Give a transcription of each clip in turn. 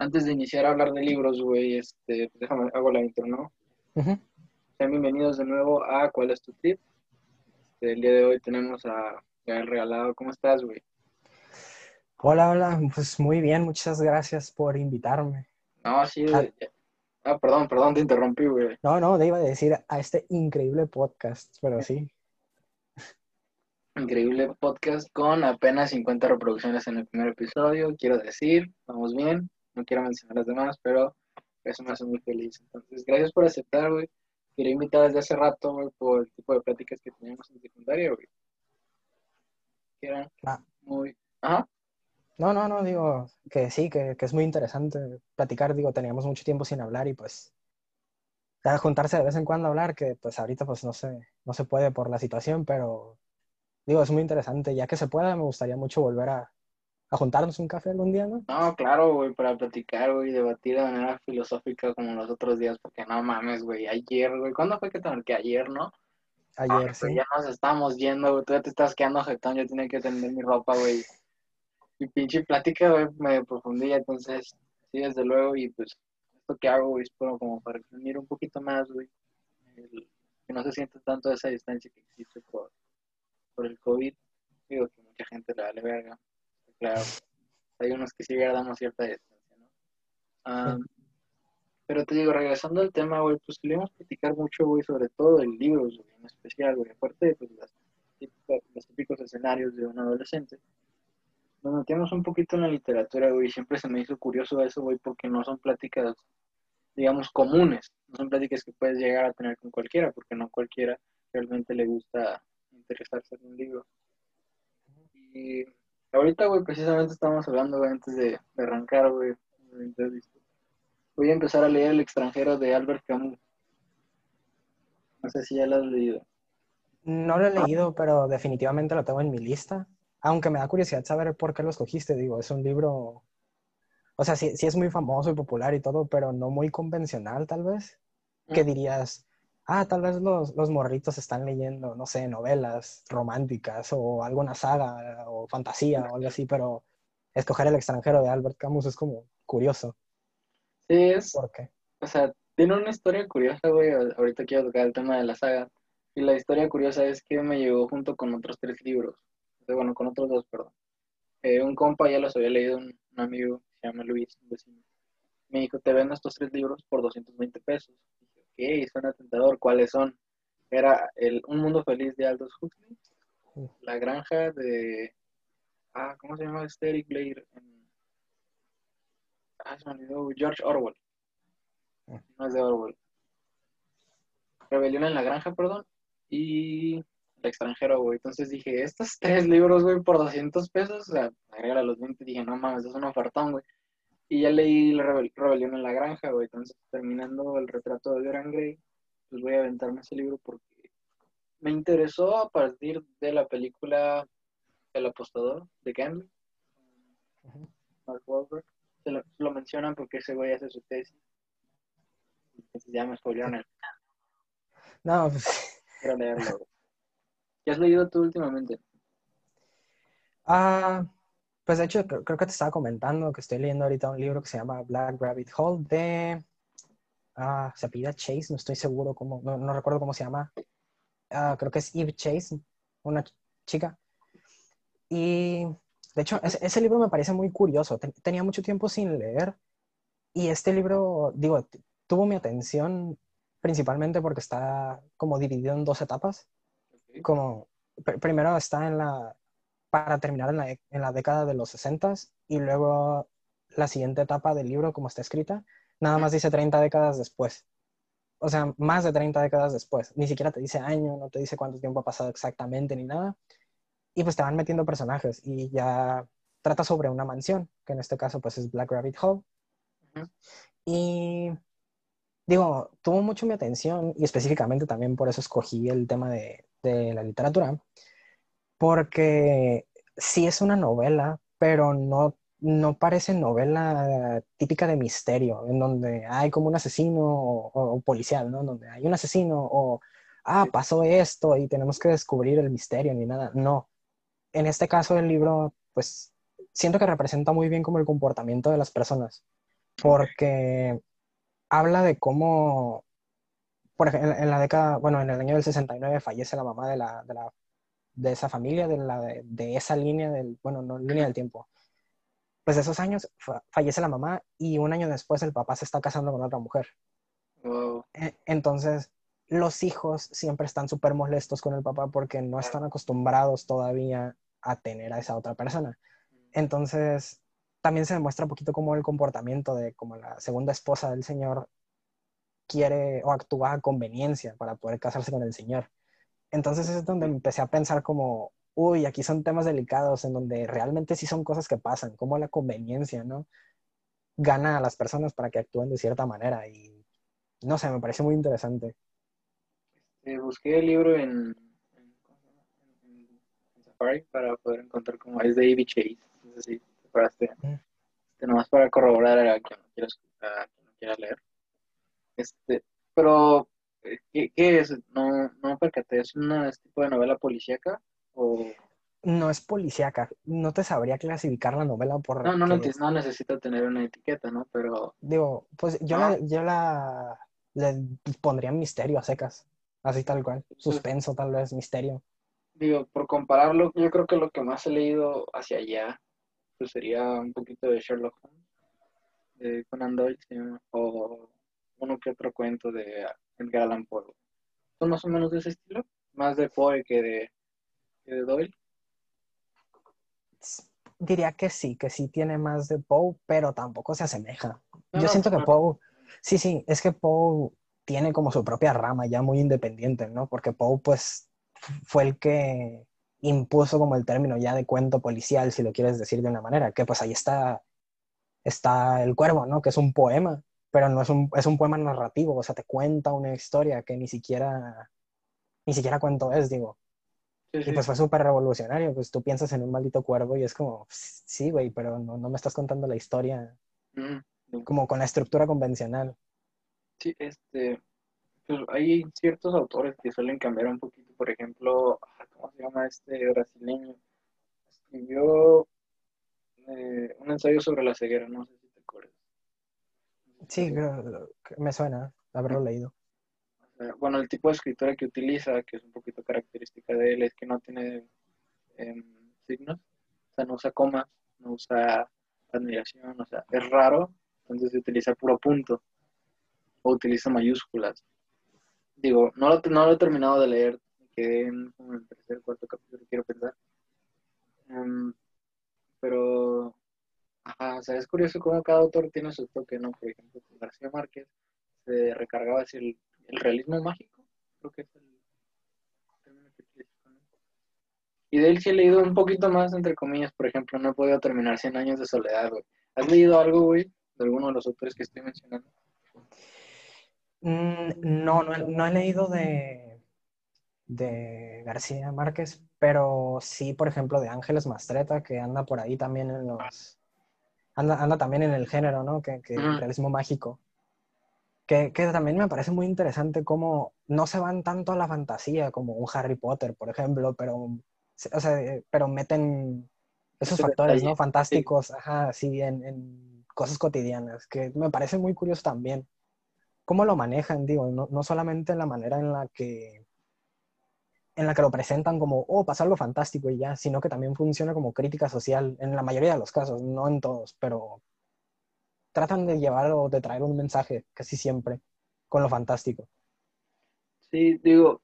Antes de iniciar a hablar de libros, güey, este, déjame, hago la intro, ¿no? Sean bienvenidos de nuevo a ¿Cuál es tu tip? Este, el día de hoy tenemos a Gael Regalado. ¿Cómo estás, güey? Hola, hola, pues muy bien, muchas gracias por invitarme. No, sí, ah, ah perdón, perdón, te interrumpí, güey. No, no, te iba a decir a este increíble podcast, pero sí. Increíble podcast con apenas 50 reproducciones en el primer episodio, quiero decir, vamos bien, no quiero mencionar las demás, pero eso me hace muy feliz. Entonces, gracias por aceptar, güey. Quería invitar desde hace rato, güey, por el tipo de pláticas que teníamos en secundaria, güey. Que eran ah. muy... Ajá. No, no, no, digo que sí, que, que, es muy interesante platicar, digo, teníamos mucho tiempo sin hablar y pues juntarse de vez en cuando a hablar, que pues ahorita pues no se, no se puede por la situación, pero digo, es muy interesante, ya que se pueda, me gustaría mucho volver a, a juntarnos un café algún día, ¿no? No, claro, güey, para platicar, güey, debatir de manera filosófica como los otros días, porque no mames, güey, ayer, güey, ¿cuándo fue que te que ayer, no? Ayer, sí. Ya nos estamos yendo, güey, tú ya te estás quedando jetón, yo tenía que tender mi ropa, güey. Y pinche plática, güey, me profundía, entonces, sí, desde luego, y pues, esto que hago, güey, es como para exprimir un poquito más, güey, que no se siente tanto esa distancia que existe por, por el COVID. Digo que mucha gente le vale verga, claro, hay unos que sí damos cierta distancia, ¿no? Ah, pero te digo, regresando al tema, güey, pues queríamos platicar mucho, güey, sobre todo el libro, güey, en especial, güey, aparte de pues, los típicos escenarios de un adolescente. Nos metíamos un poquito en la literatura, güey, siempre se me hizo curioso eso, güey, porque no son pláticas, digamos, comunes, no son pláticas que puedes llegar a tener con cualquiera, porque no cualquiera realmente le gusta interesarse en un libro. Y Ahorita, güey, precisamente estamos hablando, güey, antes de, arrancar, güey, Voy a empezar a leer El extranjero de Albert Camus. No sé si ya lo has leído. No lo he leído, pero definitivamente lo tengo en mi lista. Aunque me da curiosidad saber por qué lo escogiste, digo, es un libro... O sea, sí, sí es muy famoso y popular y todo, pero no muy convencional, tal vez. ¿Qué mm. dirías? Ah, tal vez los, los, morritos están leyendo, no sé, novelas románticas o alguna saga o fantasía o algo así, pero escoger el extranjero de Albert Camus es como curioso. Sí, es. ¿Por qué? O sea, tiene una historia curiosa, güey. Ahorita quiero tocar el tema de la saga. Y la historia curiosa es que me llegó junto con otros tres libros. bueno, con otros dos, perdón. Eh, un compa ya los había leído, un, un amigo, se llama Luis, un vecino. Me dijo, te vendo estos tres libros por 220 pesos ok, suena tentador, ¿cuáles son? Era el Un Mundo Feliz de Aldous Huxley, La Granja de, ah, ¿cómo se llama? este Eric Blair, ah, se me olvidó, George Orwell, no es de Orwell. Rebelión en la Granja, perdón, y El extranjero, güey. Entonces dije, estos tres libros, güey, por 200 pesos, o sea, agrega los 20, dije, no mames, es un ofertón, güey. Y ya leí la Rebelión en la Granja, güey. Entonces, terminando el retrato de Grey, Grey, pues voy a aventarme ese libro porque me interesó a partir de la película El apostador de Gambling. Mark Wahlberg. Se lo, mencionan porque ese güey hace su tesis. Entonces ya me spoilearon el. No, pues. Quiero leerlo. ¿Qué has leído tú últimamente? Ah. Pues de hecho, creo, que te estaba comentando que estoy leyendo ahorita un libro que se llama Black Rabbit Hole de... Ah, se apellida Chase, no estoy seguro cómo, no, recuerdo cómo se llama. Ah, creo que es Eve Chase, una chica. Y de hecho, ese, libro me parece muy curioso. tenía mucho tiempo sin leer y este libro, digo, tuvo mi atención principalmente porque está como dividido en dos etapas. Como primero está en la, para terminar en la, década de los 60 y luego la siguiente etapa del libro, como está escrita, nada más dice 30 décadas después. O sea, más de 30 décadas después. Ni siquiera te dice año, no te dice cuánto tiempo ha pasado exactamente ni nada. Y pues te van metiendo personajes y ya trata sobre una mansión, que en este caso pues es Black Rabbit Hole. Y digo, tuvo mucho mi atención y específicamente también por eso escogí el tema de, de la literatura, porque sí es una novela, pero no, no parece novela típica de misterio, en donde hay como un asesino o, policial, ¿no? Donde hay un asesino o, ah, pasó esto y tenemos que descubrir el misterio ni nada. No. En este caso el libro, pues, siento que representa muy bien como el comportamiento de las personas. porque habla de cómo, por ejemplo, en la década, bueno, en el año del 69 fallece la mamá de, la, de, la, de esa familia, de, la, de, esa línea del, bueno, no línea del tiempo. Pues esos años fallece la mamá y un año después el papá se está casando con otra mujer. E, entonces, los hijos siempre están súper molestos con el papá porque no están acostumbrados todavía a tener a esa otra persona. Entonces, también se demuestra un poquito como el comportamiento de como la segunda esposa del señor quiere o actúa a conveniencia para poder casarse con el señor. Entonces es donde empecé a pensar como, uy, aquí son temas delicados en donde realmente sí son cosas que pasan, como la conveniencia, ¿no? Gana a las personas para que actúen de cierta manera y no sé, me parece muy interesante. Eh, busqué el libro en, Safari para poder encontrar como es de Ivy Chase. No sé si te Este, nomás para corroborar a quien no quiera, a quien no quiera leer. Este, pero, ¿qué, qué es? No, no percaté, ¿es un tipo de novela policíaca? O... No es policíaca, no te sabría clasificar la novela por... No, no, no, no necesita tener una etiqueta, ¿no? Pero... Digo, pues yo, la, yo la le pondría misterio a secas. Así tal cual. Suspenso, tal vez, misterio. Digo, por compararlo, yo creo que lo que más he leído hacia allá pues sería un poquito de Sherlock Holmes, de Conan Doyle, o uno que otro cuento de Edgar Allan Poe. ¿Son más o menos de ese estilo? Más de Poe que de, que de Doyle. Diría que sí, que sí tiene más de Poe, pero tampoco se asemeja. Yo siento que Poe, sí, sí, es que Poe tiene como su propia rama ya muy independiente, ¿no? Porque Poe, pues, fue el que impuso como el término ya de cuento policial, si lo quieres decir de una manera, que pues ahí está, está El Cuervo, ¿no? Que es un poema, pero no es un, es un poema narrativo, o sea, te cuenta una historia que ni siquiera, ni siquiera cuento es, digo. Y pues fue súper revolucionario, pues tú piensas en un maldito cuervo y es como, sí, güey, pero no, no, me estás contando la historia como con la estructura convencional. Sí, este, pues hay ciertos autores que suelen cambiar un poquito. Por ejemplo, ah, ¿cómo se llama este brasileño? Escribió eh, un ensayo sobre la ceguera, no sé. Sí, me suena haberlo leído. bueno, el tipo de escritura que utiliza, que es un poquito característica de él, es que no tiene em, signos, o sea, no usa comas, no usa admiración, o sea, es raro, entonces se utiliza puro punto o utiliza mayúsculas. Digo, no lo, no lo he terminado de leer, me quedé en el tercer, cuarto capítulo, quiero pensar. Em, pero, ajá, o sea, es curioso cómo cada autor tiene su toque, ¿no? Por ejemplo, García Márquez se recargaba hacia el, realismo mágico, creo que es el término que utiliza. Y de él sí he leído un poquito más, entre comillas, por ejemplo, no he podido terminar 100 años de soledad, güey. ¿Has leído algo, güey, de alguno de los autores que estoy mencionando? Mm, no, no he, leído de, de García Márquez, pero sí, por ejemplo, de Ángeles Mastreta, que anda por ahí también en los... Anda, anda también en el género, ¿no? Que, que el realismo mágico. Que, que, también me parece muy interesante cómo no se van tanto a la fantasía como un Harry Potter, por ejemplo, pero, o sea, pero meten esos factores, ¿no? Fantásticos, ajá, sí, en, en, cosas cotidianas, que me parece muy curioso también cómo lo manejan, digo, no, no, solamente en la manera en la que en la que lo presentan como, oh, pasa algo fantástico y ya, sino que también funciona como crítica social en la mayoría de los casos, no en todos, pero tratan de llevar o de traer un mensaje casi siempre con lo fantástico. Sí, digo,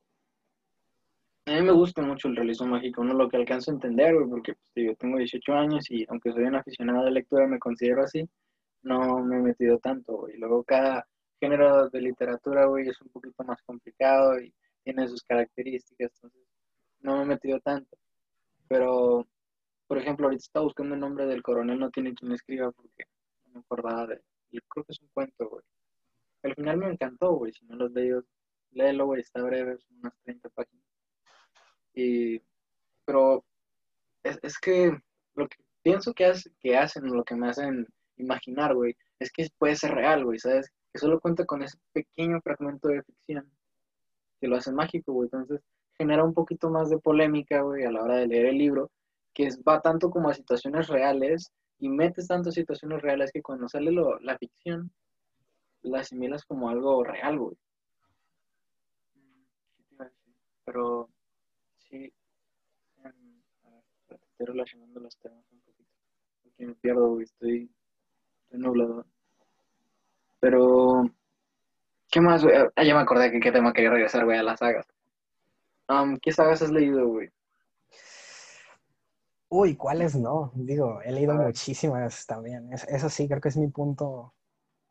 a mí me gusta mucho el realismo mágico, no lo que alcanzo a entender, porque pues, tengo 18 años y aunque soy un aficionado de lectura, me considero así, no me he metido tanto, y luego cada, género de literatura, güey, es un poquito más complicado y tiene sus características, entonces no me he metido tanto. Pero, por ejemplo, ahorita estaba buscando el nombre del coronel, no tiene quien escriba porque no me acordaba de él. Creo que es un cuento, güey. Al final me encantó, güey, si no lo has leído, léelo, güey, está breve, son unas 30 páginas. Y, pero es, es que lo que pienso que, hace, que hacen, lo que me hacen imaginar, güey, es que puede ser real, güey, ¿sabes? solo cuenta con ese pequeño fragmento de ficción que lo hace mágico. Entonces genera un poquito más de polémica, güey, a la hora de leer el libro, que va tanto como a situaciones reales y metes tantas situaciones reales que cuando sale la ficción, la asimilas como algo real, güey. Pero sí, ver, estoy relacionando los temas un poquito. Porque me pierdo, güey, estoy nublado. Pero, ¿qué más, güey? Ah, ya me acordé que qué tema quería regresar, güey, a las sagas. Um, ¿Qué sagas has leído, güey? Uy, ¿cuáles no? Digo, he leído A ver. muchísimas también. Es- eso sí, creo que es mi punto.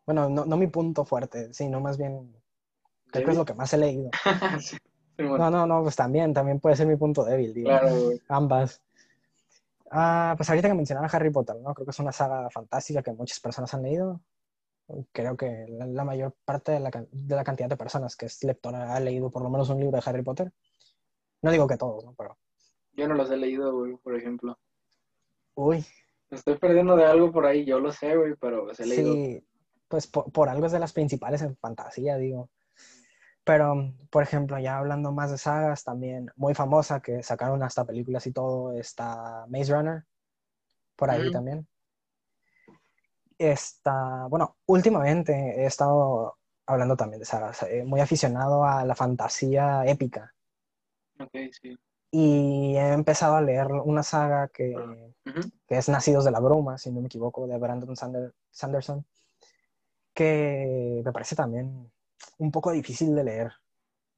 Bueno, no, no mi punto fuerte, sino más bien, creo que es lo que más he leído. sí. No, no, no, pues también, también puede ser mi punto débil, digo. Claro, güey. Ambas. Ah, pues ahorita que mencionaba Harry Potter, ¿no? Creo que es una saga fantástica que muchas personas han leído. Creo que la, la mayor parte de la, de la cantidad de personas que es lectora ha leído por lo menos un libro de Harry Potter. No digo que todos, ¿no? Pero, Yo no los he leído, güey, por ejemplo. uy, Me estoy perdiendo de algo por ahí, yo lo sé, güey, pero los he leído. sí, pues por, por algo es de las principales en fantasía, digo. Pero, por ejemplo, ya hablando más de sagas, también muy famosa, que sacaron hasta películas y todo, está Maze Runner, por ahí también. Está, bueno, últimamente he estado hablando también de sagas, eh, muy aficionado a la fantasía épica. Ok, sí. Y he empezado a leer una saga que, que es Nacidos de la Bruma, si no me equivoco, de Brandon Sander- Sanderson, que me parece también un poco difícil de leer.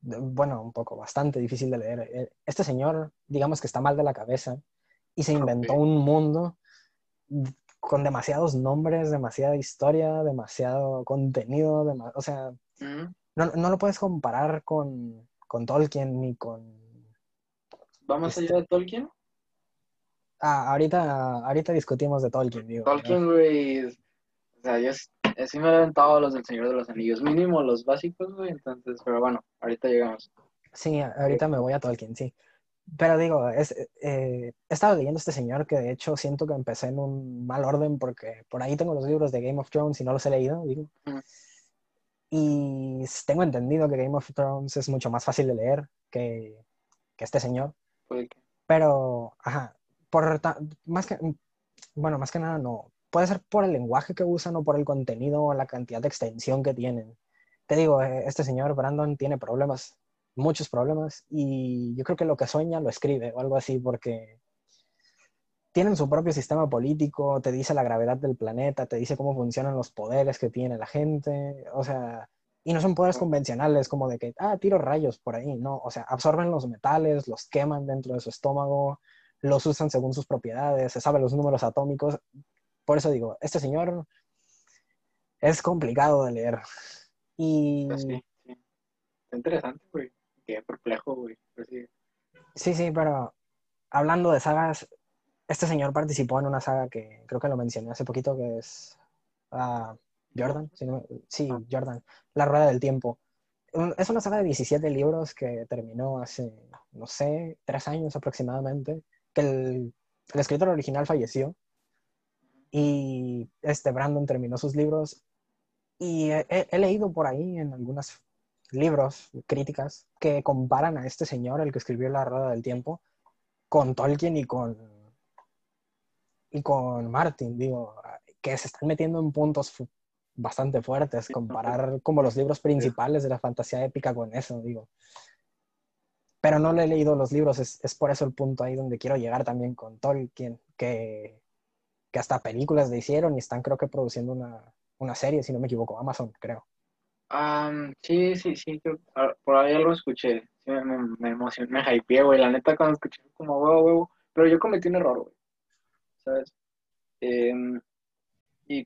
Bueno, un poco, bastante difícil de leer. Eh, Este señor, digamos que está mal de la cabeza y se inventó un mundo con demasiados nombres, demasiada historia, demasiado contenido, dema- o sea, Ujú. no, no lo puedes comparar con, con Tolkien ni con... ¿Va más Este- allá de Tolkien? Ah, ahorita, ahorita discutimos de Tolkien, digo. Tolkien, güey, o sea, yo sí me he aventado los del Señor de los Anillos, mínimo los básicos, güey, entonces, pero bueno, ahorita llegamos. Sí, ahorita me voy a Tolkien, sí. Pero digo, es, eh, he estado leyendo a este señor que de hecho siento que empecé en un mal orden porque por ahí tengo los libros de Game of Thrones y no los he leído, digo. Ujú. Y tengo entendido que Game of Thrones es mucho más fácil de leer que, que este señor. Puede que- Pero, ajá, por más que, bueno, más que nada no. Puede ser por el lenguaje que usan o por el contenido o la cantidad de extensión que tienen. Te digo, eh, este señor Brandon tiene problemas, muchos problemas, y yo creo que lo que sueña lo escribe o algo así, porque tienen su propio sistema político, te dice la gravedad del planeta, te dice cómo funcionan los poderes que tiene la gente, o sea, y no son poderes convencionales como de que, ah, tiro rayos por ahí, no, o sea, absorben los metales, los queman dentro de su estómago, los usan según sus propiedades, se sabe los números atómicos. Por eso digo, este señor es complicado de leer. Y pues sí, sí. Interesante, güey. Qué perplejo, güey. Sí. sí, pero hablando de sagas, este señor participó en una saga que creo que lo mencioné hace poquito, que es ah, Jordan. si no me- sí, Ah. Jordan, La Rueda del Tiempo. Es una saga de 17 libros que terminó hace, no sé, tres años aproximadamente, que el, el escritor original falleció y este Brandon terminó sus libros y he, he- leído por ahí en algunos libros, críticas, que comparan a este señor, el que escribió La Rueda del Tiempo, con Tolkien y con, y con Martin, digo, que se están metiendo en puntos bastante fuertes, comparar como los libros principales de la fantasía épica con eso, digo. Pero no le he leído los libros, es, es por eso el punto ahí donde quiero llegar también con Tolkien, que, que hasta películas le hicieron y están creo que produciendo una, una serie, si no me equivoco, Amazon, creo. Am, sí, sí, sí, creo- por ahí algo escuché. Sí, me, emocioné, me hypeé, güey. La neta, cuando escuché, como huevo, huevo. Pero yo cometí un error, güey. ¿Sabes? Em, y,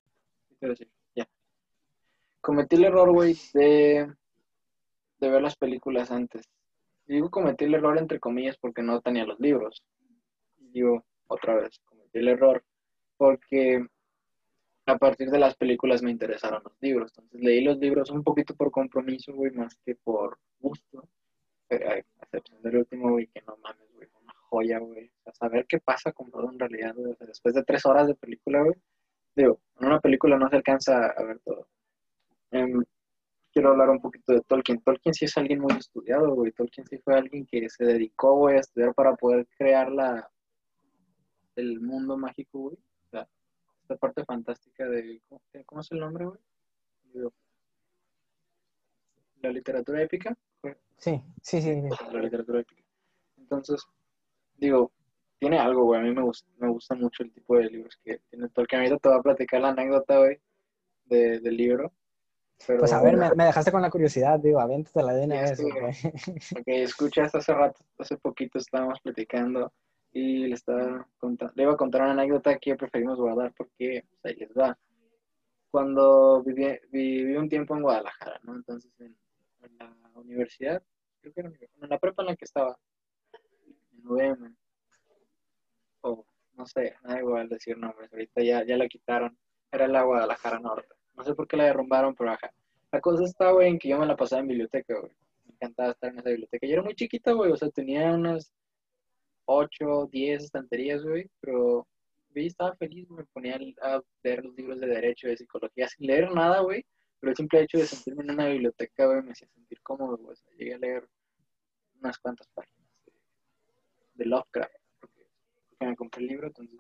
¿qué decir? Ya. Cometí el error, güey, de, de ver las películas antes. Digo cometí el error entre comillas porque no tenía los libros. Digo, otra vez, cometí el error porque a partir de las películas me interesaron los libros. Entonces leí los libros un poquito por compromiso, güey, más que por gusto. Pero, excepción del último, güey, que no mames, güey, una joya, güey. O sea, saber qué pasa con todo en realidad, güey. O sea, después de tres horas de película, güey. Digo, en una película no se alcanza a ver todo. Em, quiero hablar un poquito de Tolkien. Tolkien sí es alguien muy estudiado, güey. Tolkien sí fue alguien que se dedicó, güey, a estudiar para poder crear la, el mundo mágico, güey. Esta parte fantástica de, ¿cómo, cómo es el nombre, güey? La literatura épica. güey. Sí, sí, sí. La literatura épica. Entonces, digo, tiene algo, güey. A mí me gusta, me gusta mucho el tipo de libros que tiene Tolkien. Ahorita te voy a platicar la anécdota, güey, de, del libro. Pero, Pues a ver, me, me dejaste con la curiosidad, digo, aviéntate la de una vez. Ok, escuchas, hace rato, hace poquito estábamos platicando y le estaba contando, le iba a contar una anécdota que preferimos guardar porque pues, ahí les va. Cuando viví, viví un tiempo en Guadalajara, ¿no? Entonces en, la universidad, creo que era en la prepa en la que estaba, en UVM, o no sé, da igual decir nombres, ahorita ya, ya la quitaron, era la Guadalajara Norte. No sé por qué la derrumbaron, pero ajá. La cosa está, güey, en que yo me la pasaba en biblioteca, güey. Me encantaba estar en esa biblioteca. Yo era muy chiquita, güey, o sea, tenía unas 8, 10 estanterías, güey, pero güey, estaba feliz, me ponía a leer los libros de derecho, de psicología, sin leer nada, güey, pero el simple hecho de sentirme en una biblioteca, güey, me hacía sentir cómodo, güey, llegué a leer unas cuantas páginas de, Lovecraft, porque, me compré el libro, entonces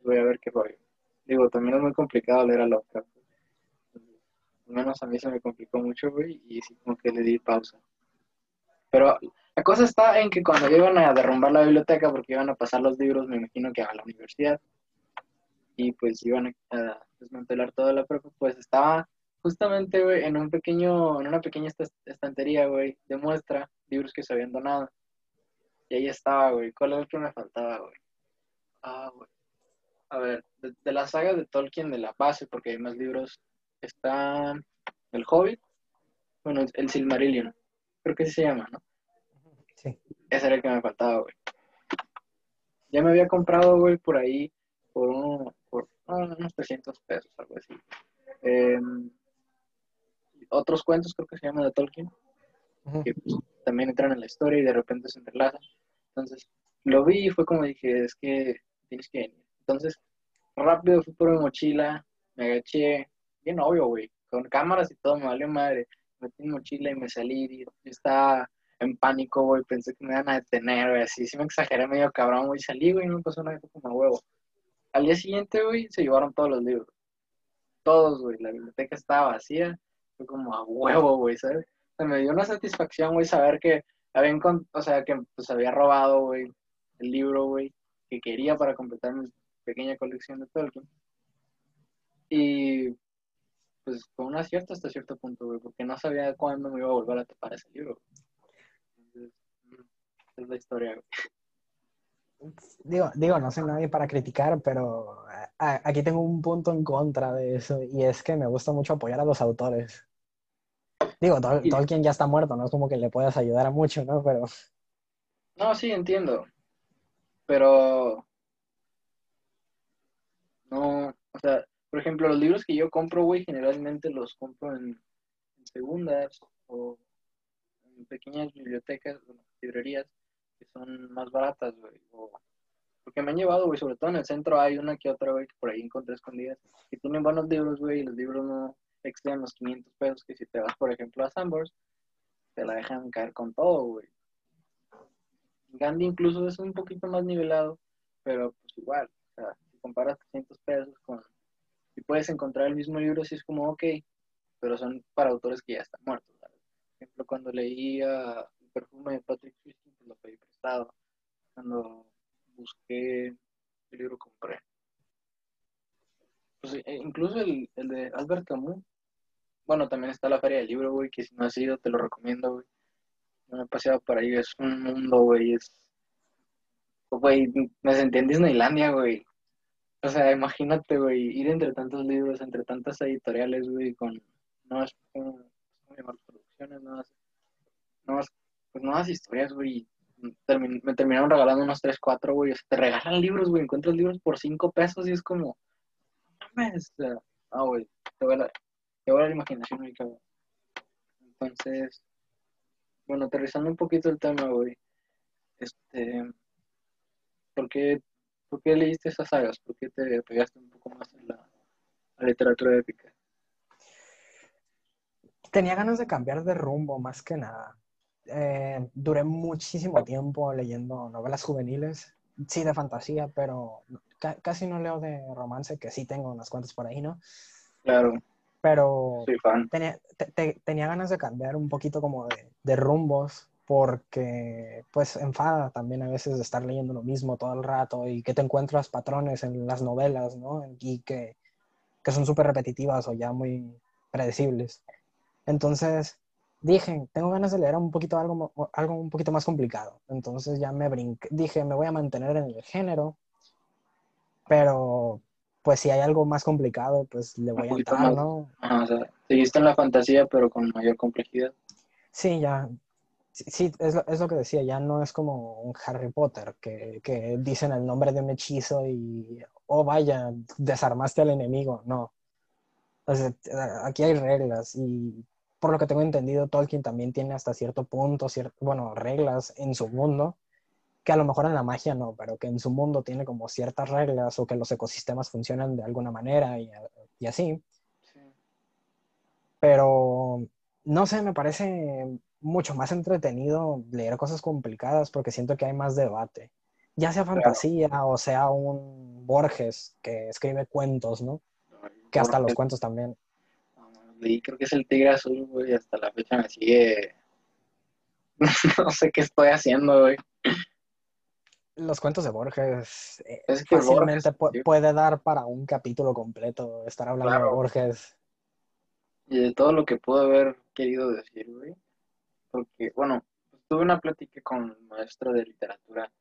voy a ver qué rollo. Digo, también es muy complicado leer a Lovecraft, al menos a mí se me complicó mucho, güey, y sí como que le di pausa. Pero la cosa está en que cuando iban a derrumbar la biblioteca porque iban a pasar los libros, me imagino que a la universidad, y pues iban a, desmantelar toda la prepa, pues estaba justamente, güey, en un pequeño, en una pequeña esta- estantería, güey, de muestra, libros que se habían donado. Y ahí estaba, güey. ¿Cuál es el que me faltaba, güey? Ah, güey. A ver, de, la saga de Tolkien, de la base, porque hay más libros, está El Hobbit, bueno, el Silmarillion, creo que se llama, ¿no? Sí. Ese era el que me faltaba, güey. Ya me había comprado, güey, por ahí, por, uno, por ah, unos 300 pesos, algo así. Em, otros cuentos, creo que se llaman de Tolkien, Ujú. que pues, también entran en la historia y de repente se entrelazan. Entonces, lo vi y fue como dije, es que tienes que venir. Entonces, rápido fui por mi mochila, me agaché, bien obvio, güey, con cámaras y todo, me valió madre. Metí mi mochila y me salí, y estaba en pánico, güey, pensé que me iban a detener, güey, así, sí me exageré medio cabrón, güey, salí, güey, no me pasó nada, como a huevo. Al día siguiente, güey, se llevaron todos los libros. Todos, güey, la biblioteca estaba vacía, fue como a huevo, güey, ¿sabes? O me dio una satisfacción, güey, saber que habían, con- o sea, que pues había robado, güey, el libro, güey, que quería para completar mi pequeña colección de Tolkien. Y pues fue un acierto hasta cierto punto, güey, porque no sabía cuándo me iba a volver a topar ese libro. Es la historia. Digo, digo, no soy nadie para criticar, pero a- a- aquí tengo un punto en contra de eso, y es que me gusta mucho apoyar a los autores. Digo, Tol- Sí. Tolkien ya está muerto, no es como que le puedas ayudar a mucho, ¿no? Pero No, sí, entiendo. Pero no, o sea, por ejemplo, los libros que yo compro, güey, generalmente los compro en, en segundas o en pequeñas bibliotecas, librerías que son más baratas, güey. porque me han llevado, güey, sobre todo en el centro hay una que otra, güey, que por ahí encontré escondidas, que tienen buenos libros, güey, y los libros no exceden los 500 pesos, que si te vas, por ejemplo, a Sambors, te la dejan caer con todo, güey. Gandhi incluso es un poquito más nivelado, pero pues igual, o sea, si comparas 300 pesos con, si puedes encontrar el mismo libro, sí es como, ok, pero son para autores que ya están muertos, ¿sabes? Por ejemplo, cuando leía El perfume de Patrick Christian, pues lo pedí prestado. Cuando busqué el libro, compré. Pues, eh, incluso el, el de Albert Camus, bueno, también está la Feria del Libro, güey, que si no has ido, te lo recomiendo, güey. Yo me he paseado por ahí, es un mundo, güey, es... Güey, me sentí en Disneylandia, güey. O sea, imagínate, güey, ir entre tantos libros, entre tantas editoriales, güey, con nuevas, ¿cómo cómo llamar? producciones, nuevas, nuevas, pues nuevas historias, güey. Me terminaron regalando unos 3, 4, güey. O sea, te regalan libros, güey, encuentras libros por 5 pesos y es como, mames, ah, güey, te vuela, te vuela la imaginación, muy cabrón. Entonces, bueno, aterrizando un poquito el tema, güey, este, ¿por qué, por qué leíste esas sagas? ¿Por qué te pegaste un poco más en la, la literatura épica? tenía ganas de cambiar de rumbo más que nada. Eh, duré muchísimo tiempo leyendo novelas juveniles sí, de fantasía, pero ca- casi no leo de romance, que sí tengo unas cuantas por ahí, ¿no? Claro, Pero tenía, te- te- tenía ganas de cambiar un poquito como de, de rumbos, porque pues enfada también a veces de estar leyendo lo mismo todo el rato y que te encuentras patrones en las novelas, ¿no? Y que, que son súper repetitivas o ya muy predecibles. Entonces dije, tengo ganas de leer un poquito algo, algo un poquito más complicado. Entonces ya me brinqué, dije, me voy a mantener en el género, pero pues si hay algo más complicado, pues le Un voy a poquito entrar, más. ¿no? Ajá, o sea, seguiste en la fantasía, pero con mayor complejidad. Sí, ya. Sí, sí, es lo, es lo que decía, ya no es como un Harry Potter, que, que dicen el nombre de un hechizo y, oh vaya, desarmaste al enemigo. No. O sea, aquí hay reglas y por lo que tengo entendido, Tolkien también tiene hasta cierto punto, cier- bueno, reglas en su mundo, que a lo mejor en la magia no, pero que en su mundo tiene como ciertas reglas o que los ecosistemas funcionan de alguna manera y, y así. Sí. pero no sé, me parece mucho más entretenido leer cosas complicadas porque siento que hay más debate. Ya sea fantasía o sea un Borges que escribe cuentos, ¿no? Que hasta los cuentos también. Leí, creo que es el Tigre Azul, güey, y hasta la fecha me sigue. no sé qué estoy haciendo, güey. Los cuentos de Borges eh, Es que fácilmente Borges, pu- sí. puede dar para un capítulo completo estar hablando de. Borges. Y de todo lo que pudo haber querido decir, güey. Porque, bueno, pues, tuve una plática con el maestro de literatura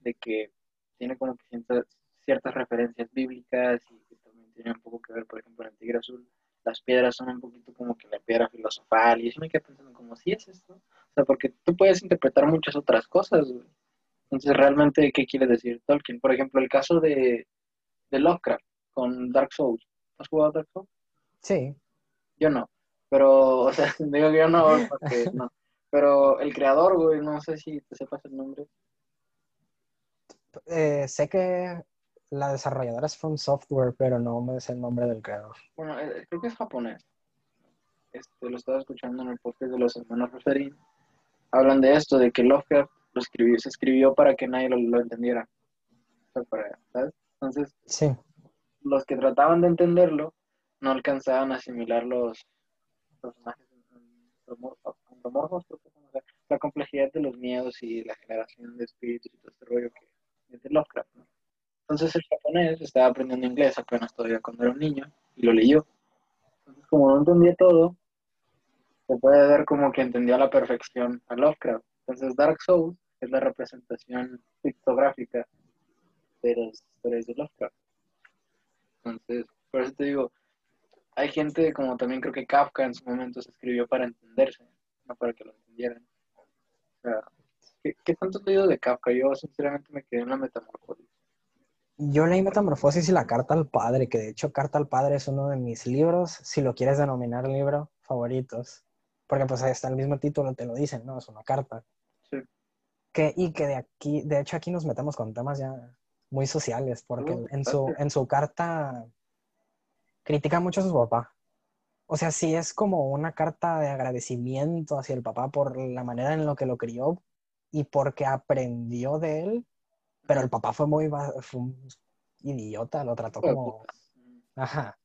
de que tiene como que ciertas, ciertas referencias bíblicas y que también tiene un poco que ver, por ejemplo, en el Tigre Azul. Las piedras son un poquito como que la piedra filosofal y eso me quedé pensando como, ¿sí es esto? O sea, porque tú puedes interpretar muchas otras cosas, güey. Entonces, realmente, ¿qué quiere decir Tolkien? Por ejemplo, el caso de, de Lovecraft con Dark Souls. ¿Has jugado Dark Souls? Sí, Yo no, pero, o sea, digo que yo no, porque no. Pero el creador, güey, no sé si te sepas el nombre. eh, sé que la desarrolladora es From Software, pero no me sé el nombre del creador. Bueno, eh, creo que es japonés. Este, lo estaba escuchando en el podcast de los hermanos Referín. Hablan de esto, de que Lovecraft lo escribió, se escribió para que nadie lo, lo entendiera. O sea, para- ¿sabes? Entonces, Sí, los que trataban de entenderlo no alcanzaban a asimilar los personajes sea, la complejidad de los miedos y la generación de espíritus y todo este rollo que es de Lovecraft. ¿no? Entonces el japonés estaba aprendiendo inglés apenas todavía cuando era un niño y lo leyó. Entonces como no entendía todo, se puede ver como que entendió a la perfección a Lovecraft. Entonces Dark Souls es la representación pictográfica de las historias de Lovecraft. Entonces, por eso te digo, hay gente como también creo que Kafka en su momento se escribió para entenderse, no para que lo entendieran. O sea, ¿qué, qué tanto has leído de Kafka? Yo sinceramente me quedé en la metamorfosis. Yo leí Metamorfosis y la Carta al Padre, que de hecho Carta al Padre es uno de mis libros, si lo quieres denominar libro, favoritos. Porque pues ahí está el mismo título, te lo dicen, ¿no? Es una carta. Sí. Que, y que de aquí, de hecho aquí nos metemos con temas ya muy sociales, porque en, su, en su carta critica mucho a su papá. O sea, sí es como una carta de agradecimiento hacia el papá por la manera en la que lo crió y porque aprendió de él, pero el papá fue muy va- fue un idiota, lo trató como, puta. ajá,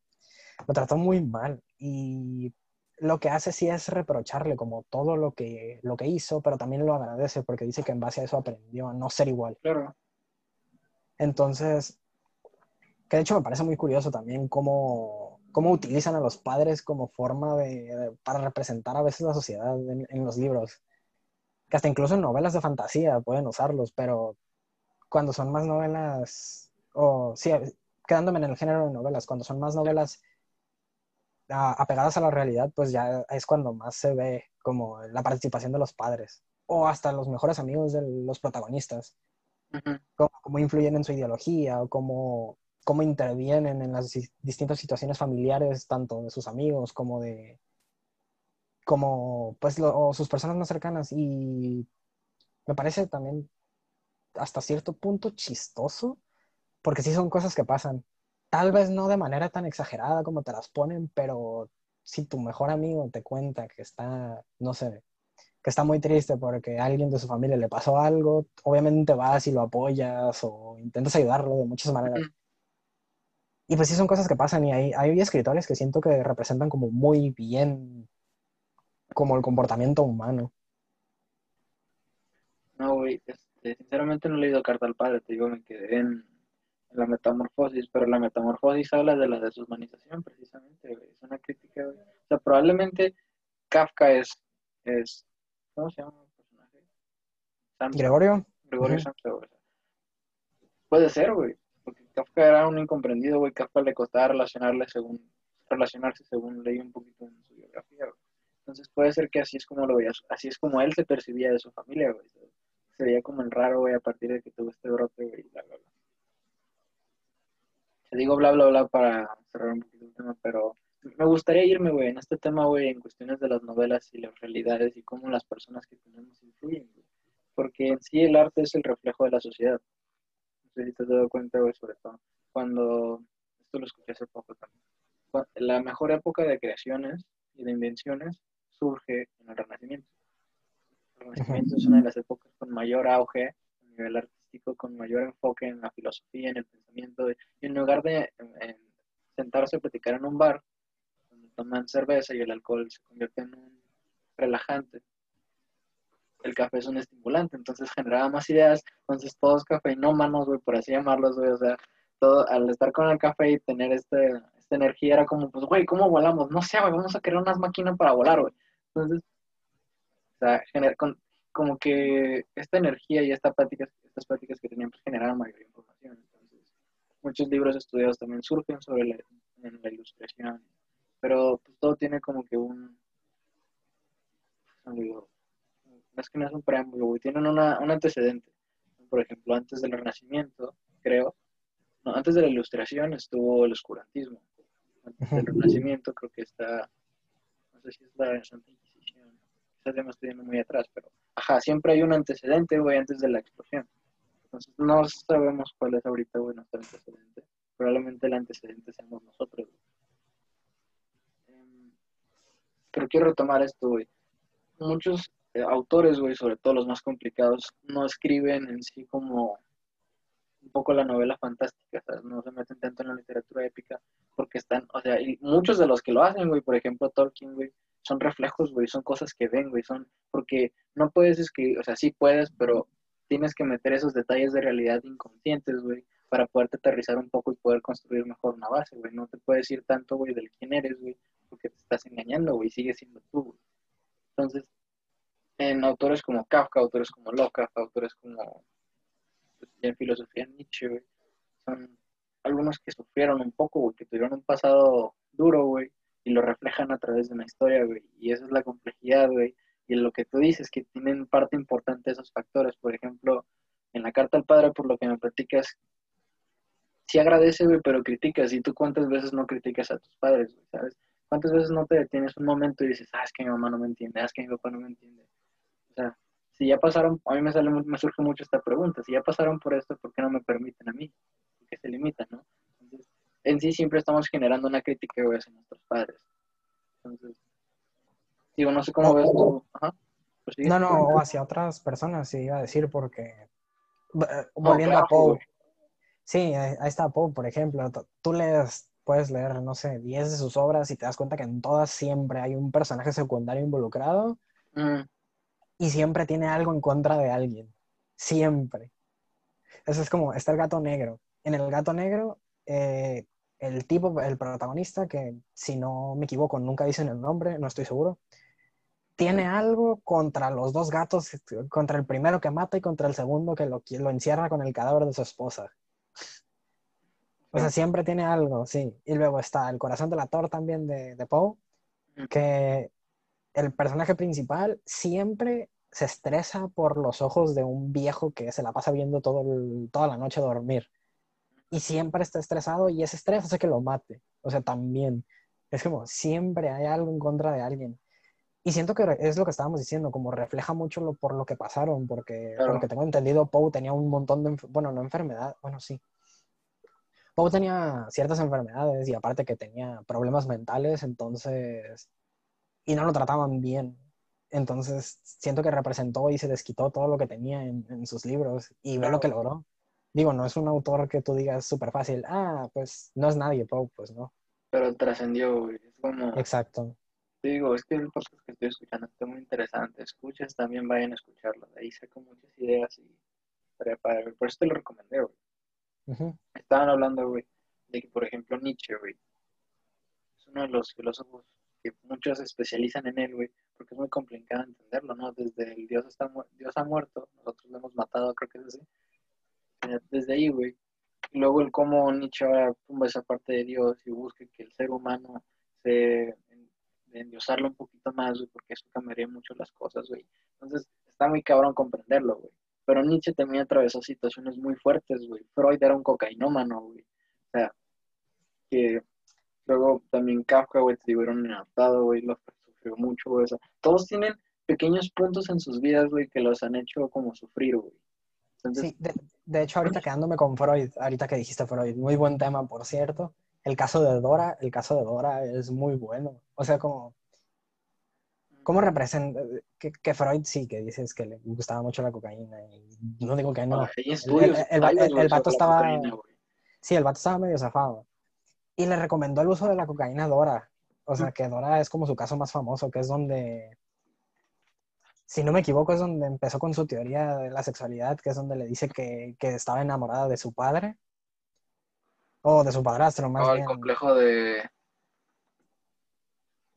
lo trató muy mal y lo que hace sí es reprocharle como todo lo que, lo que hizo, pero también lo agradece porque dice que en base a eso aprendió a no ser igual. Claro, Entonces, que de hecho me parece muy curioso también cómo, cómo utilizan a los padres como forma de, para representar a veces la sociedad en, en los libros. Que hasta incluso en novelas de fantasía pueden usarlos, pero cuando son más novelas, o sí, quedándome en el género de novelas, cuando son más novelas a- apegadas a la realidad, pues ya es cuando más se ve como la participación de los padres, o hasta los mejores amigos de los protagonistas Ujú. cómo, cómo influyen en su ideología o cómo, cómo intervienen en las dis- distintas situaciones familiares, tanto de sus amigos como de como pues lo- o sus personas más cercanas y me parece también hasta cierto punto chistoso porque sí son cosas que pasan tal vez no de manera tan exagerada como te las ponen pero si tu mejor amigo te cuenta que está no sé que está muy triste porque a alguien de su familia le pasó algo, obviamente vas y lo apoyas o intentas ayudarlo de muchas maneras. Y pues sí son cosas que pasan y hay, hay escritores que siento que representan como muy bien como el comportamiento humano. No, güey, este, sinceramente no he leído Carta al Padre, te digo, me quedé en, la metamorfosis, pero la metamorfosis habla de la deshumanización precisamente, güey. Es una crítica, güey. O sea, probablemente Kafka es, es ¿cómo se llama el personaje? Gregorio. Gregorio uh Puede ser, güey, porque Kafka era un incomprendido, güey. Kafka le costaba relacionarle según, relacionarse según leí un poquito en su biografía, güey. Entonces puede ser que así es como lo veía, así es como él se percibía de su familia, güey. Se veía como el raro, güey, a partir de que tuvo este brote, güey, bla, bla, bla. Te digo bla, bla, bla para cerrar un poquito el tema, pero me gustaría irme, güey, en este tema, güey, en cuestiones de las novelas y las realidades y cómo las personas que tenemos influyen, güey. Porque en sí el arte es el reflejo de la sociedad. No sé si te has cuenta, güey, sobre todo. Cuando, esto lo escuché hace poco también, la mejor época de creaciones y de invenciones surge en el Renacimiento. Renacimiento es una de las épocas con mayor auge a nivel artístico, con mayor enfoque en la filosofía, en el pensamiento. Y en lugar de sentarse a platicar en un bar, donde toman cerveza y el alcohol se convierte en un relajante, el café es un estimulante, entonces generaba más ideas, entonces todos cafeinómanos, güey, por así llamarlos, güey, o sea, todo, al estar con el café y tener este, esta energía era como, pues, güey, ¿cómo volamos? No sé, güey, vamos a crear unas máquinas para volar, güey. Entonces, sea, como que esta energía y esta prácticas, estas prácticas que tenían pues, generaron mayor información. Entonces, muchos libros estudiados también surgen sobre la, la ilustración, pero pues, todo tiene como que un, no es que no es un preámbulo, tienen una, un antecedente. Por ejemplo, antes del Renacimiento, creo, no, antes de la Ilustración estuvo el oscurantismo. Antes del Renacimiento creo que está, no sé si es la Santa quizás ya muy atrás, pero ajá, siempre hay un antecedente, güey, antes de la explosión. Entonces no sabemos cuál es ahorita, güey, nuestro antecedente. Probablemente el antecedente seamos nosotros, em, pero quiero retomar esto, güey. Muchos eh, autores, güey, sobre todo los más complicados, no escriben en sí como un poco la novela fantástica, ¿sabes? No se meten tanto en la literatura épica porque están, o sea, y muchos de los que lo hacen, güey, por ejemplo, Tolkien, güey, son reflejos, güey, son cosas que ven, güey, son, porque no puedes escribir, o sea, sí puedes, pero tienes que meter esos detalles de realidad inconscientes, güey, para poderte aterrizar un poco y poder construir mejor una base, güey. No te puedes ir tanto, güey, del quién eres, güey, porque te estás engañando, güey, sigue siendo tú, güey. Entonces, en autores como Kafka, autores como Lovecraft, autores como pues, en filosofía Nietzsche, güey, son algunos que sufrieron un poco, güey, que tuvieron un pasado duro, güey, y lo reflejan a través de una historia, güey. Y esa es la complejidad, güey. Y lo que tú dices, que tienen parte importante esos factores. Por ejemplo, en la carta al padre, por lo que me platicas, sí agradece, güey, pero criticas. ¿Y tú cuántas veces no criticas a tus padres, güey, sabes? ¿Cuántas veces no te detienes un momento y dices, ah, es que mi mamá no me entiende, ah, es que mi papá no me entiende? O sea, si ya pasaron, a mí me, sale, me surge mucho esta pregunta, si ya pasaron por esto, ¿por qué no me permiten a mí? Porque se limitan, ¿no? En sí siempre estamos generando una crítica hacia nuestros padres. Entonces, digo, no sé cómo ves tú. Ajá. Pues no, no, o hacia otras personas, sí, iba a decir, porque eh, volviendo a Poe. Sí, ahí está Poe, por ejemplo. Tú lees, puedes leer, no sé, 10 de sus obras y te das cuenta que en todas siempre hay un personaje secundario involucrado mm. y siempre tiene algo en contra de alguien. Siempre. Eso es como, está el gato negro. En el gato negro eh, el tipo, el protagonista, que si no me equivoco, nunca dicen el nombre, no estoy seguro, tiene algo contra los dos gatos, contra el primero que mata y contra el segundo que lo, lo encierra con el cadáver de su esposa. O sea, siempre tiene algo, sí. Y luego está el corazón del actor también de, de Poe, que el personaje principal siempre se estresa por los ojos de un viejo que se la pasa viendo todo toda la noche dormir y siempre está estresado y ese estrés hace que lo mate. O sea, también. Es como, siempre hay algo en contra de alguien. Y siento que es lo que estábamos diciendo, como refleja mucho lo, por lo que pasaron, porque por lo que tengo entendido, Poe tenía un montón de, bueno, no enfermedad, bueno, sí. Poe tenía ciertas enfermedades y aparte que tenía problemas mentales, entonces, y no lo trataban bien. Entonces, siento que representó y se desquitó todo lo que tenía en, en sus libros y ve lo que logró. Digo, no es un autor que tú digas súper fácil, ah, pues no es nadie, Poe, pues no. Pero trascendió, güey. Es como, Exacto. digo, es que el podcast que estoy escuchando está muy interesante. Escuchas, también vayan a escucharlo. De ahí saco muchas ideas y güey. Por eso te lo recomendé, güey. Estaban hablando, güey, de que, por ejemplo, Nietzsche, güey, es uno de los filósofos que muchos se especializan en él, güey, porque es muy complicado entenderlo, ¿no? Desde el Dios, está Dios ha muerto, nosotros lo hemos matado, creo que es así. Eh, Desde ahí, güey. Y luego el cómo Nietzsche ahora tumba esa parte de Dios y busca que el ser humano se endiosarlo un poquito más, güey, porque eso cambiaría mucho las cosas, güey. Entonces, está muy cabrón comprenderlo, güey. Pero Nietzsche también atravesó situaciones muy fuertes, güey. Freud era un cocainómano, güey. O sea, que luego también Kafka, güey, te digo, era un inadaptado, güey, lo sufrió mucho, güey. O todos tienen pequeños puntos en sus vidas, güey, que los han hecho como sufrir, güey. Entonces, Sí, de, de hecho, ahorita quedándome con Freud, ahorita que dijiste Freud, muy buen tema, por cierto. El caso de Dora, el caso de Dora es muy bueno. O sea, como, ¿cómo representa? Que, que Freud sí, que dices que le gustaba mucho la cocaína. Y no digo que no. hay estudios, el- el- el- el vato estaba- cocaína. Sí, el vato estaba medio zafado. Y le recomendó el uso de la cocaína a Dora. O sea, que Dora es como su caso más famoso, que es donde, si no me equivoco, es donde empezó con su teoría de la sexualidad, que es donde le dice que, que estaba enamorada de su padre. O de su padrastro, más el bien. complejo de...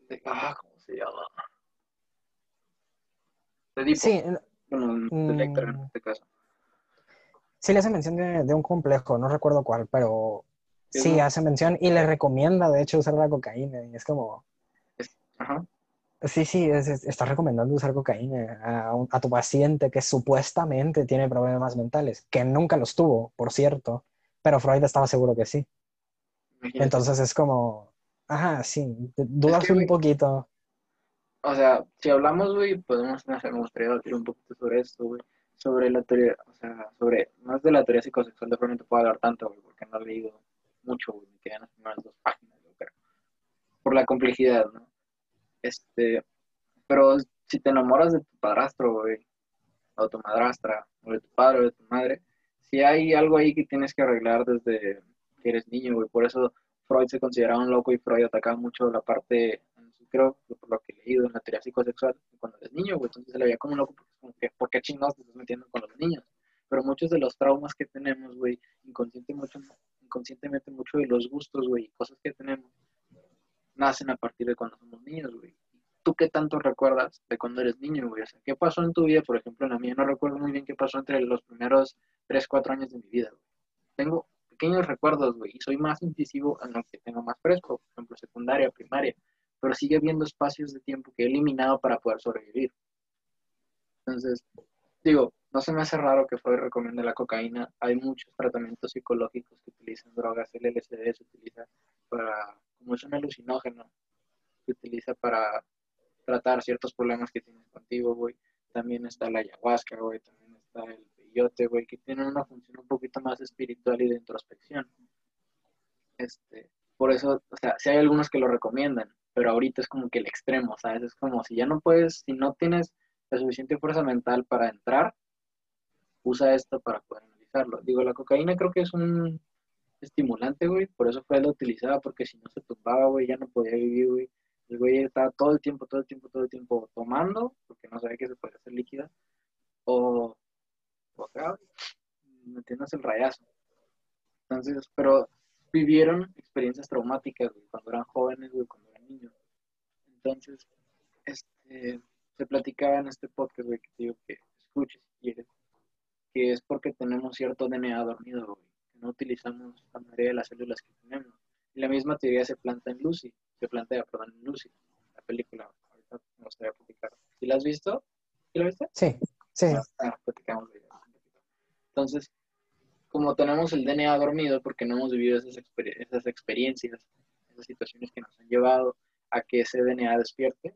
de- Ah, ¿cómo se llama? De Edipo. Sí, Bueno, de Lecter en Mm. este caso. sí le hace mención de, de un complejo, no recuerdo cuál, pero Sí, hace mención y le recomienda, de hecho, usar la cocaína. Y es como, Ajá. Sí, sí, es, es- estás recomendando usar cocaína a, un- a tu paciente que supuestamente tiene problemas mentales, que nunca los tuvo, por cierto, pero Freud estaba seguro que sí. Imagínate. Entonces es como, ajá, sí, dudas que, un güey, poquito. O sea, si hablamos, güey, podemos, no sé, me gustaría debatir un poquito sobre esto, güey. Sobre la teoría, o sea, sobre, más de la teoría psicosexual de Freud no te puedo hablar tanto, güey, porque no he leído mucho, güey, me quedan las primeras dos páginas, yo creo. Por la complejidad, ¿no? Este, pero si te enamoras de tu padrastro, güey, o tu madrastra, o de tu padre, o de tu madre, si hay algo ahí que tienes que arreglar desde que eres niño, güey. Por eso Freud se consideraba un loco y Freud atacaba mucho la parte, creo, por lo que he leído en la teoría psicosexual, cuando eres niño, güey. Entonces se le veía como un loco porque ¿por qué chingados te estás metiendo con los niños? Pero muchos de los traumas que tenemos, güey, inconsciente mucho, inconscientemente mucho de los gustos, güey, y cosas que tenemos, nacen a partir de cuando somos niños, güey. ¿Tú qué tanto recuerdas de cuando eres niño, güey? O sea, ¿qué pasó en tu vida? Por ejemplo, en la mía no recuerdo muy bien qué pasó entre los primeros 3, 4 años de mi vida, güey. Tengo pequeños recuerdos, güey, y soy más incisivo en lo que tengo más fresco, por ejemplo, secundaria, primaria, pero sigue habiendo espacios de tiempo que he eliminado para poder sobrevivir. Entonces, digo, no se me hace raro que Freud recomiende la cocaína. Hay muchos tratamientos psicológicos que utilizan drogas. El LSD se utiliza para, como es un alucinógeno, se utiliza para tratar ciertos problemas que tienes contigo, güey. También está la ayahuasca, güey. También está el peyote, güey, que tienen una función un poquito más espiritual y de introspección. Este, por eso, o sea, si hay algunos que lo recomiendan, pero ahorita es como que el extremo, ¿sabes? Es como si ya no puedes, si no tienes la suficiente fuerza mental para entrar, usa esto para poder analizarlo. Digo, la cocaína creo que es un estimulante, güey, por eso fue la utilizada, porque si no se tumbaba, güey, ya no podía vivir, güey. El güey estaba todo el tiempo, todo el tiempo, todo el tiempo tomando, porque no sabía que se podía hacer líquida, o, o acá, metiéndose el rayazo. Entonces, pero vivieron experiencias traumáticas, güey, cuando eran jóvenes, güey, cuando eran niños. Entonces, este, se platicaba en este podcast, güey, que te digo que escuches si quieres, que es porque tenemos cierto DNA dormido, güey, no utilizamos la mayoría de las células que tenemos. Y la misma teoría se planta en Lucy, se plantea, perdón, en Lucy, la película. Ahorita me gustaría platicar. ¿Sí la has visto? ¿Sí la viste? Sí, sí. Ah, platicamos de ella un poquito. Entonces, como tenemos el DNA dormido, porque no hemos vivido esas, exper- esas experiencias, esas situaciones que nos han llevado a que ese DNA despierte,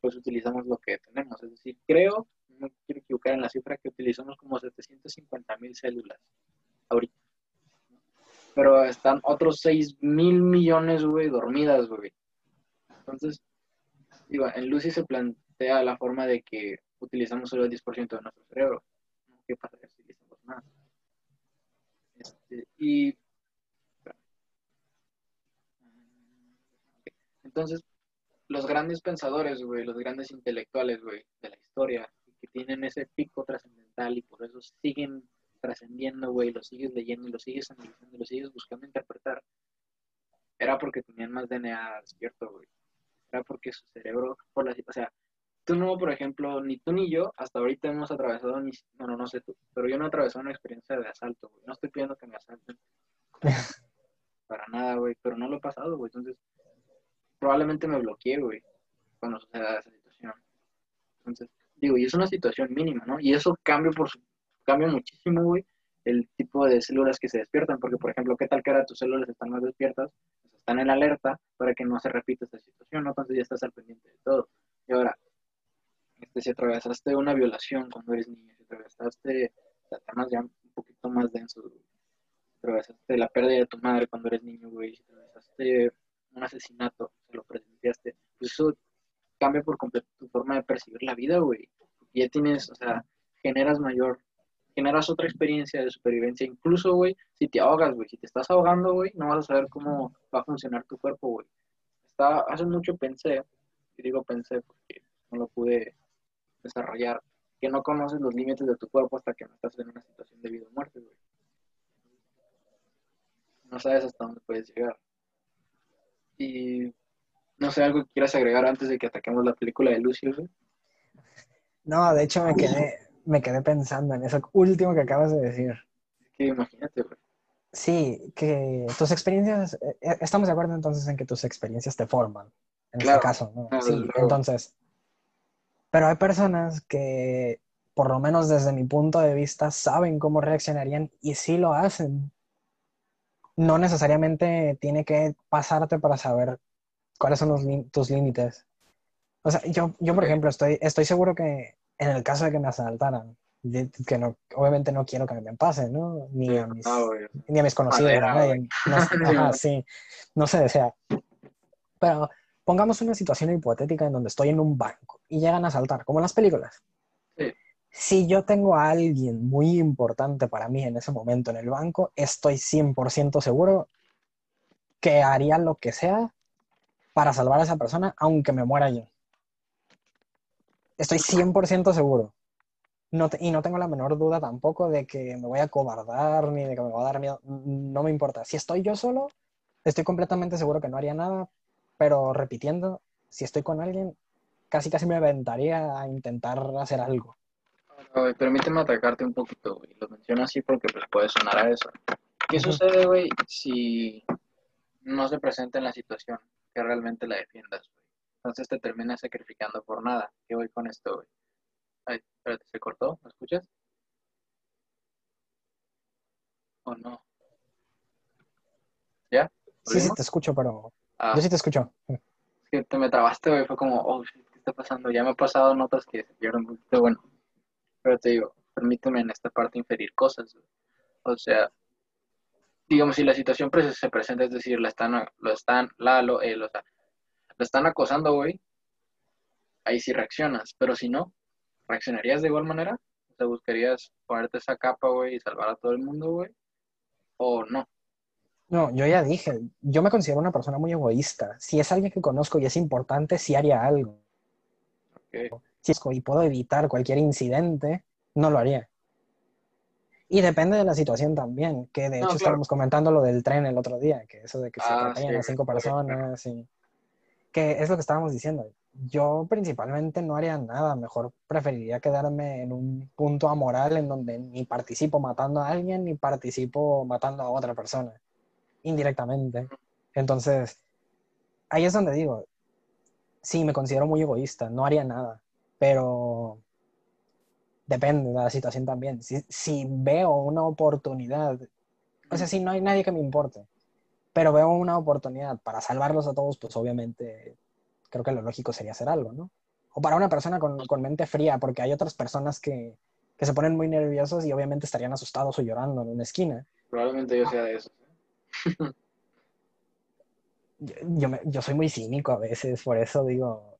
pues utilizamos lo que tenemos. Es decir, creo, no quiero equivocar en la cifra, que utilizamos como 750 mil células ahorita. Pero están otros 6 mil millones, güey, dormidas, güey. Entonces, digo, en Lucy se, plan- sea la forma de que utilizamos solo el 10% de nuestro cerebro. ¿Qué pasa si utilizamos más? Este, y entonces, los grandes pensadores, güey, los grandes intelectuales, güey, de la historia, que tienen ese pico trascendental y por eso siguen trascendiendo, güey, lo sigues leyendo y lo sigues analizando lo sigues buscando interpretar, era porque tenían más DNA despierto, güey. Era porque su cerebro, por la, o sea, tú no, por ejemplo, ni tú ni yo, hasta ahorita hemos atravesado, ni, bueno, no sé tú, pero yo no he atravesado una experiencia de asalto, güey. No estoy pidiendo que me asalten. Para nada, güey, pero no lo he pasado, güey. Entonces, probablemente me bloqueé, güey, cuando suceda esa situación. Entonces, digo, y es una situación mínima, ¿no? Y eso cambia, por su, cambia muchísimo, güey, el tipo de células que se despiertan, porque, por ejemplo, ¿qué tal que ahora tus células están más despiertas? Pues están en alerta para que no se repita esta situación, ¿no? Entonces ya estás al pendiente de todo. Y ahora, este, si atravesaste una violación cuando eres niño, si atravesaste temas ya un poquito más densos. Si atravesaste la pérdida de tu madre cuando eres niño, güey, si atravesaste un asesinato, se lo presenciaste, pues eso cambia por completo tu forma de percibir la vida, güey. Ya tienes, o sea, generas mayor, generas otra experiencia de supervivencia. Incluso, güey, si te ahogas, güey, si te estás ahogando, güey, no vas a saber cómo va a funcionar tu cuerpo, güey. Hace mucho pensé, y digo pensé porque no lo pude desarrollar, que no conoces los límites de tu cuerpo hasta que no estás en una situación de vida o muerte, güey. No sabes hasta dónde puedes llegar. Y no sé, algo que quieras agregar antes de que ataquemos la película de Lucio. No, de hecho me quedé, me quedé pensando en eso último que acabas de decir. Que imagínate, güey. Sí, que tus experiencias, eh, eh, estamos de acuerdo entonces en que tus experiencias te forman, en Claro, este caso, ¿no? claro, sí, luego. entonces, pero hay personas que, por lo menos desde mi punto de vista, saben cómo reaccionarían y sí lo hacen. No necesariamente tiene que pasarte para saber cuáles son los tus límites. O sea, yo, yo por ejemplo, estoy, estoy seguro que en el caso de que me asaltaran, que no, obviamente no quiero que me pase, ¿no? Ni a mis, No, güey. ni a mis conocidos, Madera, a nadie. No, ajá, sí, no se desea. Pero pongamos una situación hipotética en donde estoy en un banco y llegan a asaltar, como en las películas. Sí. Si yo tengo a alguien muy importante para mí en ese momento en el banco, estoy 100% seguro que haría lo que sea para salvar a esa persona, aunque me muera yo. Estoy 100% seguro. No te- y no tengo la menor duda tampoco de que me voy a cobardar ni de que me va a dar miedo. No me importa. Si estoy yo solo, estoy completamente seguro que no haría nada, pero repitiendo, si estoy con alguien, casi casi me aventaría a intentar hacer algo. Permíteme atacarte un poquito, güey. Lo menciono así porque pues, puede sonar a eso. ¿Qué sucede, güey, si no se presenta en la situación que realmente la defiendas, güey? Entonces te terminas sacrificando por nada. ¿Qué voy con esto, güey? Ay, espérate, ¿se cortó? ¿Me escuchas? ¿O no? ¿Ya? Sí, sí, te escucho, pero Ah, yo sí te escucho. es que te me trabaste, güey. Fue como, oh, shit, ¿qué está pasando? Ya me ha pasado notas que se pierden un poquito, bueno. Pero te digo, permíteme en esta parte inferir cosas, güey. O sea, digamos, si la situación se presenta, es decir, la están, lo están, la, lo, él, o sea, lo están acosando, güey, ahí sí reaccionas, pero si no, ¿reaccionarías de igual manera? O sea, ¿buscarías ponerte esa capa, güey, y salvar a todo el mundo, güey? ¿O no? No, yo ya dije, yo me considero una persona muy egoísta. Si es alguien que conozco y es importante, sí haría algo. Si es y puedo evitar cualquier incidente, no lo haría. Y depende de la situación también, que de No, hecho claro. estábamos comentando lo del tren el otro día, que eso de que se Ah, atropellan sí, a cinco personas, y que es lo que estábamos diciendo. Yo principalmente no haría nada, mejor preferiría quedarme en un punto amoral en donde ni participo matando a alguien ni participo matando a otra persona, indirectamente. Entonces, ahí es donde digo, sí, me considero muy egoísta, no haría nada, pero depende de la situación también. Si, si veo una oportunidad, o sea, si no hay nadie que me importe, pero veo una oportunidad para salvarlos a todos, pues obviamente creo que lo lógico sería hacer algo, ¿no? O para una persona con, con mente fría, porque hay otras personas que, que se ponen muy nerviosos y obviamente estarían asustados o llorando en una esquina. Probablemente yo sea de esos. ¿eh? Yo, yo, me- yo soy muy cínico a veces, por eso digo,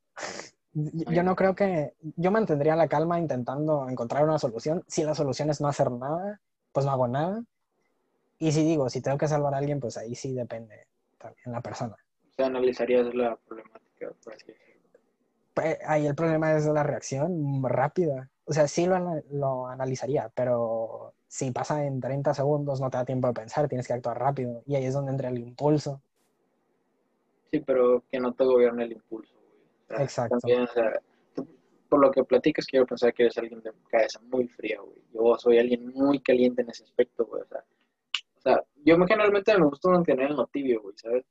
Yo no creo que. Yo mantendría la calma intentando encontrar una solución. Si la solución es no hacer nada, pues no hago nada. Y si digo, si tengo que salvar a alguien, pues ahí sí depende también la persona. O sea, analizarías la problemática, por así decirlo. Pe- Ahí el problema es la reacción rápida. O sea, sí lo, lo analizaría, pero si pasa en 30 segundos no te da tiempo de pensar, tienes que actuar rápido. Y ahí es donde entra el impulso. Sí, pero que no te gobierne el impulso, güey. O sea, Exacto. También, o sea, tú- por lo que platicas, quiero pensar que eres alguien de cabeza muy fría, güey. Yo soy alguien muy caliente en ese aspecto, güey. O sea, sea, yo me- generalmente me gusta mantener en lo tibio, güey, ¿sabes?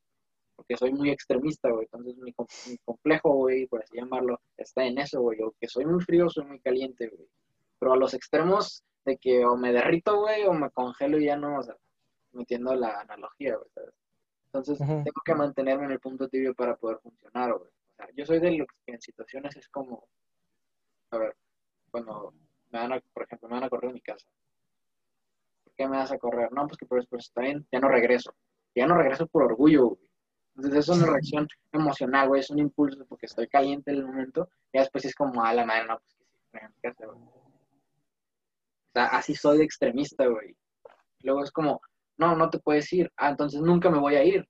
Porque soy muy extremista, güey. Entonces mi, mi complejo, güey, por así llamarlo, está en eso, güey. O que soy muy frío, soy muy caliente, güey. Pero a los extremos de que o me derrito, güey, o me congelo y ya no, o sea, metiendo la analogía, güey, ¿sabes? Entonces, tengo que mantenerme en el punto tibio para poder funcionar, güey. O sea, yo soy de los que en situaciones es como, a ver, cuando me van a, por ejemplo, me van a correr de mi casa. ¿Por qué me vas a correr? No, pues que por eso pues, está bien, ya no regreso. Ya no regreso por orgullo, güey. Entonces, es una reacción emocional, güey, es un impulso porque estoy caliente en el momento. Y después es como, a la madre, no, pues que sí, güey. O sea, así soy de extremista, güey. Luego es como, no, no te puedes ir. Ah, entonces nunca me voy a ir.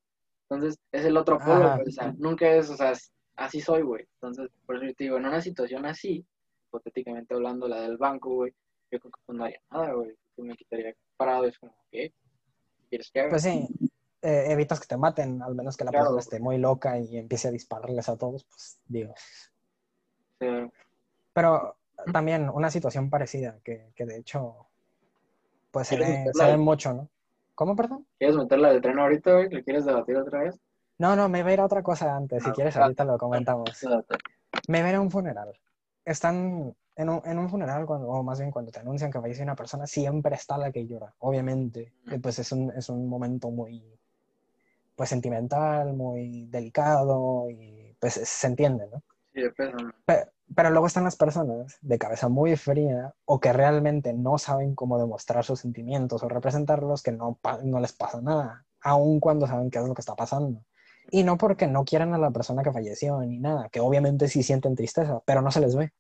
Entonces es el otro polo, güey, o sea, nunca es, o sea, así soy, güey. Entonces, por eso yo te digo, en una situación así, hipotéticamente hablando, la del banco, güey, yo creo que pues, no haría nada, güey. Yo me quitaría parado, es como, ¿qué? ¿Quieres que haga? Pues sí, eh, evitas que te maten, al menos que la Claro. persona esté muy loca y empiece a dispararles a todos, pues digo. Pero también una situación parecida, que, que de hecho, pues se ¿Quieres ve, se mucho, ¿no? ¿Cómo, perdón? ¿Quieres meterla de tren ahorita, güey? ¿Le quieres debatir otra vez? No, no, me iba a ir a otra cosa antes, si Ah, quieres ah, ahorita lo comentamos. Debate. Me iba a ir a un funeral. Están en un, en un funeral, cuando, o más bien cuando te anuncian que fallece una persona, siempre está la que llora, obviamente. Pues es un, es un momento muy pues sentimental, muy delicado y pues se entiende, ¿no? Sí, de peso, ¿no? Pe- Pero luego están las personas de cabeza muy fría o que realmente no saben cómo demostrar sus sentimientos o representarlos, que no, no les pasa nada, aun cuando saben qué es lo que está pasando. Y no porque no quieran a la persona que falleció ni nada, que obviamente sí sienten tristeza, pero no se les ve.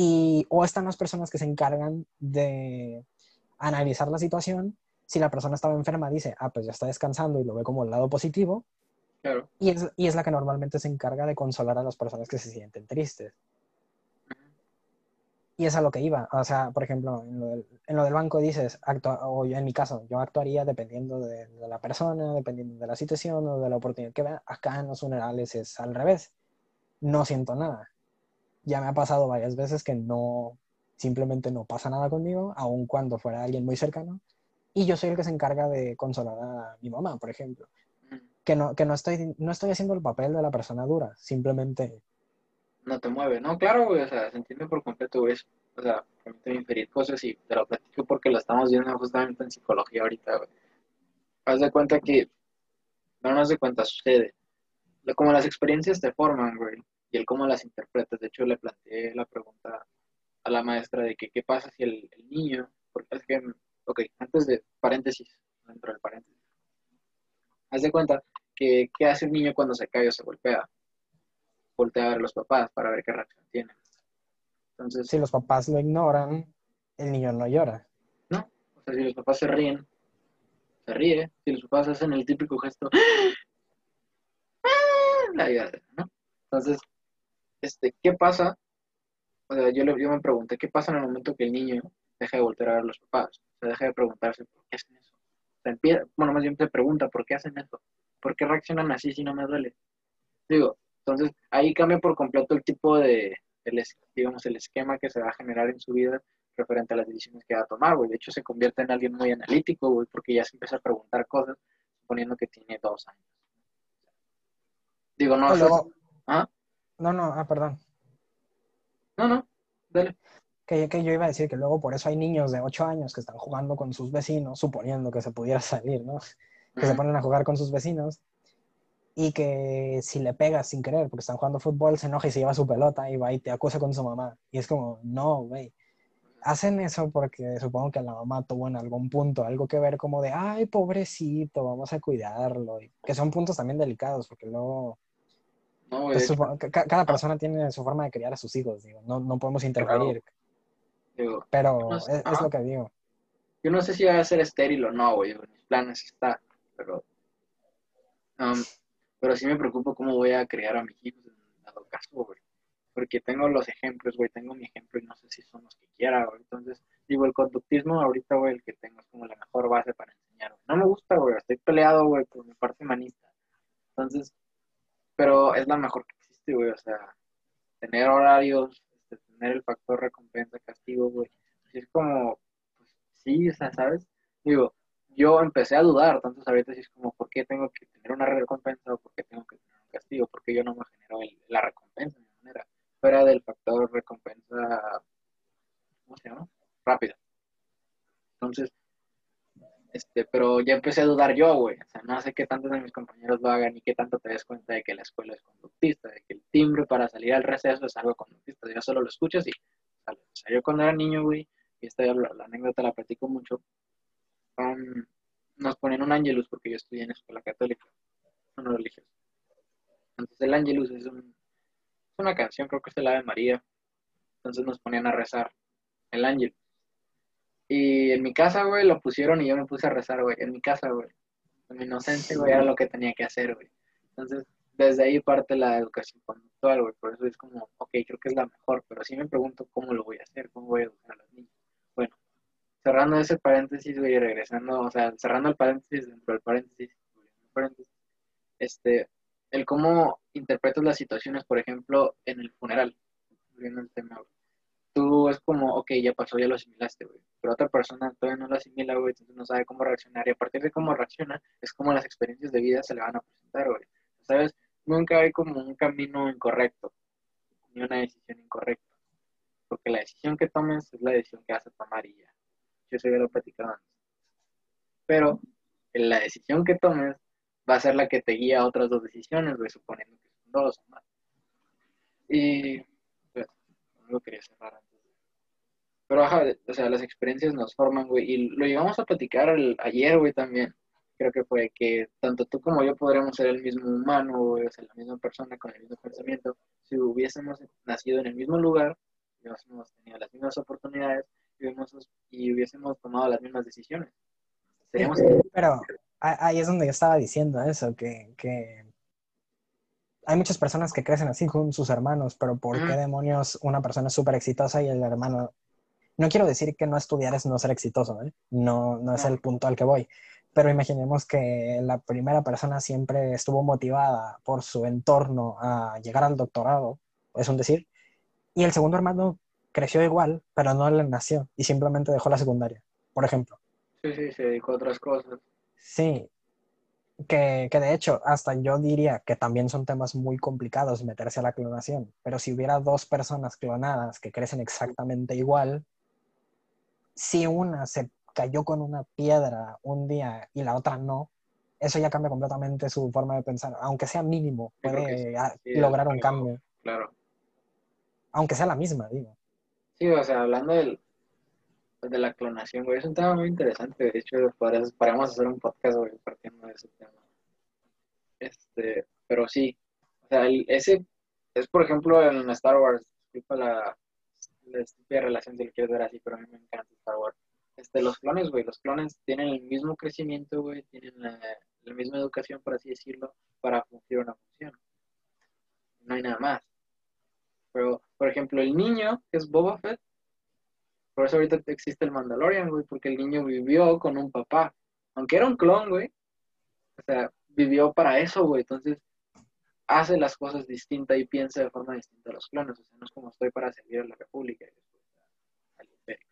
Y o están las personas que se encargan de analizar la situación. Si la persona estaba enferma, dice, ah, pues ya está descansando y lo ve como el lado positivo. Claro. Y es, y es la que normalmente se encarga de consolar a las personas que se sienten tristes. Y es a lo que iba. O sea, por ejemplo, en lo del, en lo del banco dices, actua- o yo en mi caso, yo actuaría dependiendo de, de la persona, dependiendo de la situación o de la oportunidad que vea. Acá en los funerales es al revés. No siento nada. Ya me ha pasado varias veces que no, simplemente no pasa nada conmigo, aun cuando fuera alguien muy cercano. Y yo soy el que se encarga de consolar a mi mamá, por ejemplo. Que no, que no, estoy, no estoy haciendo el papel de la persona dura, simplemente no te mueve. No, claro, güey, o sea, se entiende por completo, güey. O sea, permíteme inferir cosas y te lo platico porque lo estamos viendo justamente en psicología ahorita, güey. Haz de cuenta que, no, no haz de cuenta, sucede. Como las experiencias te forman, güey, y el cómo las interpretas. De hecho, le planteé la pregunta a la maestra de que qué pasa si el, el niño, porque es que, ok, antes de paréntesis, dentro del paréntesis, haz de cuenta que qué hace un niño cuando se cae o se golpea voltea a ver a los papás para ver qué reacción tienen. Entonces, si los papás lo ignoran, el niño no llora. no, o sea, si los papás se ríen, se ríe, si los papás hacen el típico gesto, ¡ah! la ayuda, ¿no? Entonces, este, ¿qué pasa? O sea, yo, le- yo me pregunté, ¿qué pasa en el momento que el niño deja de voltear a ver a los papás? O sea, deja de preguntarse, ¿por qué hacen eso? O sea, empieza, bueno, más bien se pregunta, ¿por qué hacen eso? ¿Por qué reaccionan así si no me duele? Digo, entonces ahí cambia por completo el tipo de, el digamos, el esquema que se va a generar en su vida referente a las decisiones que va a tomar, güey. De hecho, se convierte en alguien muy analítico, güey, porque ya se empieza a preguntar cosas, suponiendo que tiene dos años. Digo, no, O ¿Ah? No, no, ah, perdón. no, no, dale. Que, que yo iba a decir que luego por eso hay niños de 8 años que están jugando con sus vecinos, suponiendo que se pudiera salir, ¿no? Que se ponen a jugar con sus vecinos y que si le pegas sin querer porque están jugando fútbol, se enoja y se lleva su pelota y va y te acusa con su mamá. Y es como, no, güey. Hacen eso porque supongo que la mamá tuvo en algún punto algo que ver como de, ay, pobrecito, vamos a cuidarlo. Y que son puntos también delicados porque luego No, cada persona tiene su forma de criar a sus hijos, digo. No, no podemos interferir, digo, pero no es, sé, es lo que digo. Yo no sé si va a ser estéril o no, güey. Mis planes está, pero. um, pero sí me preocupo cómo voy a criar a mis hijos en dado caso, güey. Porque tengo los ejemplos, güey. Tengo mi ejemplo y no sé si son los que quiera, güey. Entonces, digo, el conductismo ahorita, güey, el que tengo es como la mejor base para enseñar, güey. No me gusta, güey. Estoy peleado, güey, por mi parte humanista. Entonces, pero es la mejor que existe, güey. O sea, tener horarios, este, tener el factor recompensa, castigo, güey. Es como, pues, sí, o sea, ¿sabes? Digo, yo empecé a dudar, entonces ahorita sí es como, ¿por qué tengo que tener una recompensa o por qué tengo que tener un castigo? Porque yo no me genero el- la recompensa de manera. Fuera del factor recompensa, ¿cómo se llama? Rápida. Entonces, este, pero ya empecé a dudar yo, güey. O sea, no sé qué tantos de mis compañeros lo hagan y qué tanto te des cuenta de que la escuela es conductista, de que el timbre para salir al receso es algo conductista. Ya solo lo escuchas y sale. O sea, yo cuando era niño, güey, y esta la, la anécdota la platico mucho, nos ponían un ángelus porque yo estudié en escuela católica, no religiosa. Entonces el ángelus es, un, es una canción, creo que es el Ave María. Entonces nos ponían a rezar el ángel. Y en mi casa, güey, lo pusieron y yo me puse a rezar, güey. En mi casa, güey. En mi inocencia, güey, era lo que tenía que hacer, güey. Entonces, desde ahí parte la educación conductual, güey. Por eso es como, ok, creo que es la mejor, pero sí me pregunto cómo lo voy a hacer, cómo voy a educar a los niños. Bueno, cerrando ese paréntesis, güey, regresando, o sea, cerrando el paréntesis dentro del paréntesis, el paréntesis, este, el cómo interpretas las situaciones, por ejemplo, en el funeral, volviendo al tema, güey. Tú es como, ok, ya pasó, ya lo asimilaste, güey. Pero otra persona todavía no lo asimila, güey, entonces no sabe cómo reaccionar. Y a partir de cómo reacciona, es como las experiencias de vida se le van a presentar, güey. ¿Sabes? Nunca hay como un camino incorrecto, ni una decisión incorrecta. Porque la decisión que tomes es la decisión que vas a tomar y ya. Yo eso ya lo he platicado antes. Pero la decisión que tomes va a ser la que te guía a otras dos decisiones, güey, suponiendo que son dos o más. Y pues, no lo quería cerrar Pero ajá, o sea, las experiencias nos forman, güey, y lo llevamos a platicar el- ayer, güey, también. Creo que fue que tanto tú como yo podríamos ser el mismo humano, güey, o sea, la misma persona con el mismo pensamiento, si hubiésemos nacido en el mismo lugar, hubiésemos tenido las mismas oportunidades y hubiésemos, y hubiésemos tomado las mismas decisiones. Seríamos Pero ahí es donde yo estaba diciendo eso, que, que hay muchas personas que crecen así con sus hermanos, pero ¿por qué demonios una persona es súper exitosa y el hermano... No quiero decir que no estudiar es no ser exitoso, ¿eh? No, no es el punto al que voy, pero imaginemos que la primera persona siempre estuvo motivada por su entorno a llegar al doctorado, es un decir, y el segundo hermano creció igual, pero no le nació y simplemente dejó la secundaria, por ejemplo. Sí, sí, se dedicó a otras cosas. Sí, que, que de hecho hasta yo diría que también son temas muy complicados meterse a la clonación, pero si hubiera dos personas clonadas que crecen exactamente igual, si una se cayó con una piedra un día y la otra no, eso ya cambia completamente su forma de pensar, aunque sea mínimo, puede sí, sí, lograr un cambio, Claro. aunque sea la misma, digo. Sí, o sea, hablando del, pues, de la clonación, güey, es un tema muy interesante. De hecho, podríamos hacer un podcast, güey, partiendo de ese tema. Este, pero sí, o sea, el- ese es, por ejemplo, en Star Wars, la, la estúpida relación si lo quieres ver así, pero a mí me encanta Star Wars. Este, los clones, güey, los clones tienen el mismo crecimiento, güey, tienen la, la misma educación, por así decirlo, para cumplir una función. No hay nada más. Pero, por ejemplo, el niño, que es Boba Fett, por eso ahorita existe el Mandalorian, güey, porque el niño vivió con un papá. Aunque era un clon, güey. O sea, vivió para eso, güey. Entonces, hace las cosas distintas y piensa de forma distinta a los clones. O sea, no es como estoy para servir a la República y después al Imperio.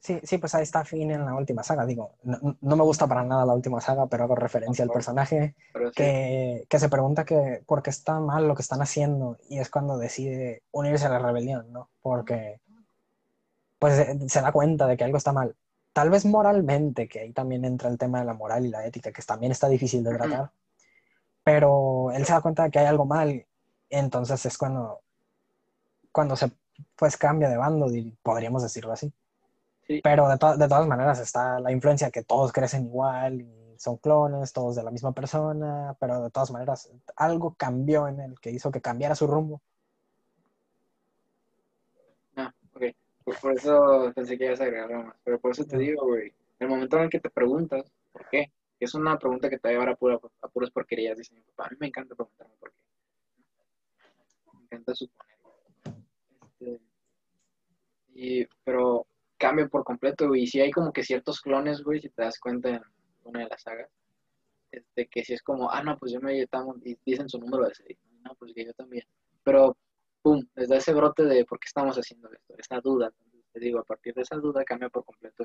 Sí, sí, pues ahí está Finn en la última saga, digo, no, no me gusta para nada la última saga, pero hago referencia al personaje sí, que, que se pregunta que por qué está mal lo que están haciendo y es cuando decide unirse a la rebelión, ¿no? Porque pues eh, se da cuenta de que algo está mal. Tal vez moralmente, que ahí también entra el tema de la moral y la ética, que también está difícil de tratar, pero él se da cuenta de que hay algo mal, entonces es cuando, cuando se pues cambia de bando, podríamos decirlo así. Sí. Pero de, to- de todas maneras está la influencia que todos crecen igual y son clones, todos de la misma persona, pero de todas maneras algo cambió en él que hizo que cambiara su rumbo. Ah, ok. Por, por eso pensé que ibas a agregar algo más. Pero por eso te digo, güey, el momento en el que te preguntas por qué, es una pregunta que te va a llevar a, pura, puras porquerías, dice mi papá. A mí me encanta preguntarme por qué. Me encanta suponer. Este, y, pero cambia por completo, güey. Y si hay como que ciertos clones, güey, si te das cuenta en una de las sagas, este, que si es como, ah, no, pues yo me estamos, y dicen su número de serie. No, pues que yo también. Pero, pum, desde ese brote de por qué estamos haciendo esto, esa duda, te digo, a partir de esa duda cambia por completo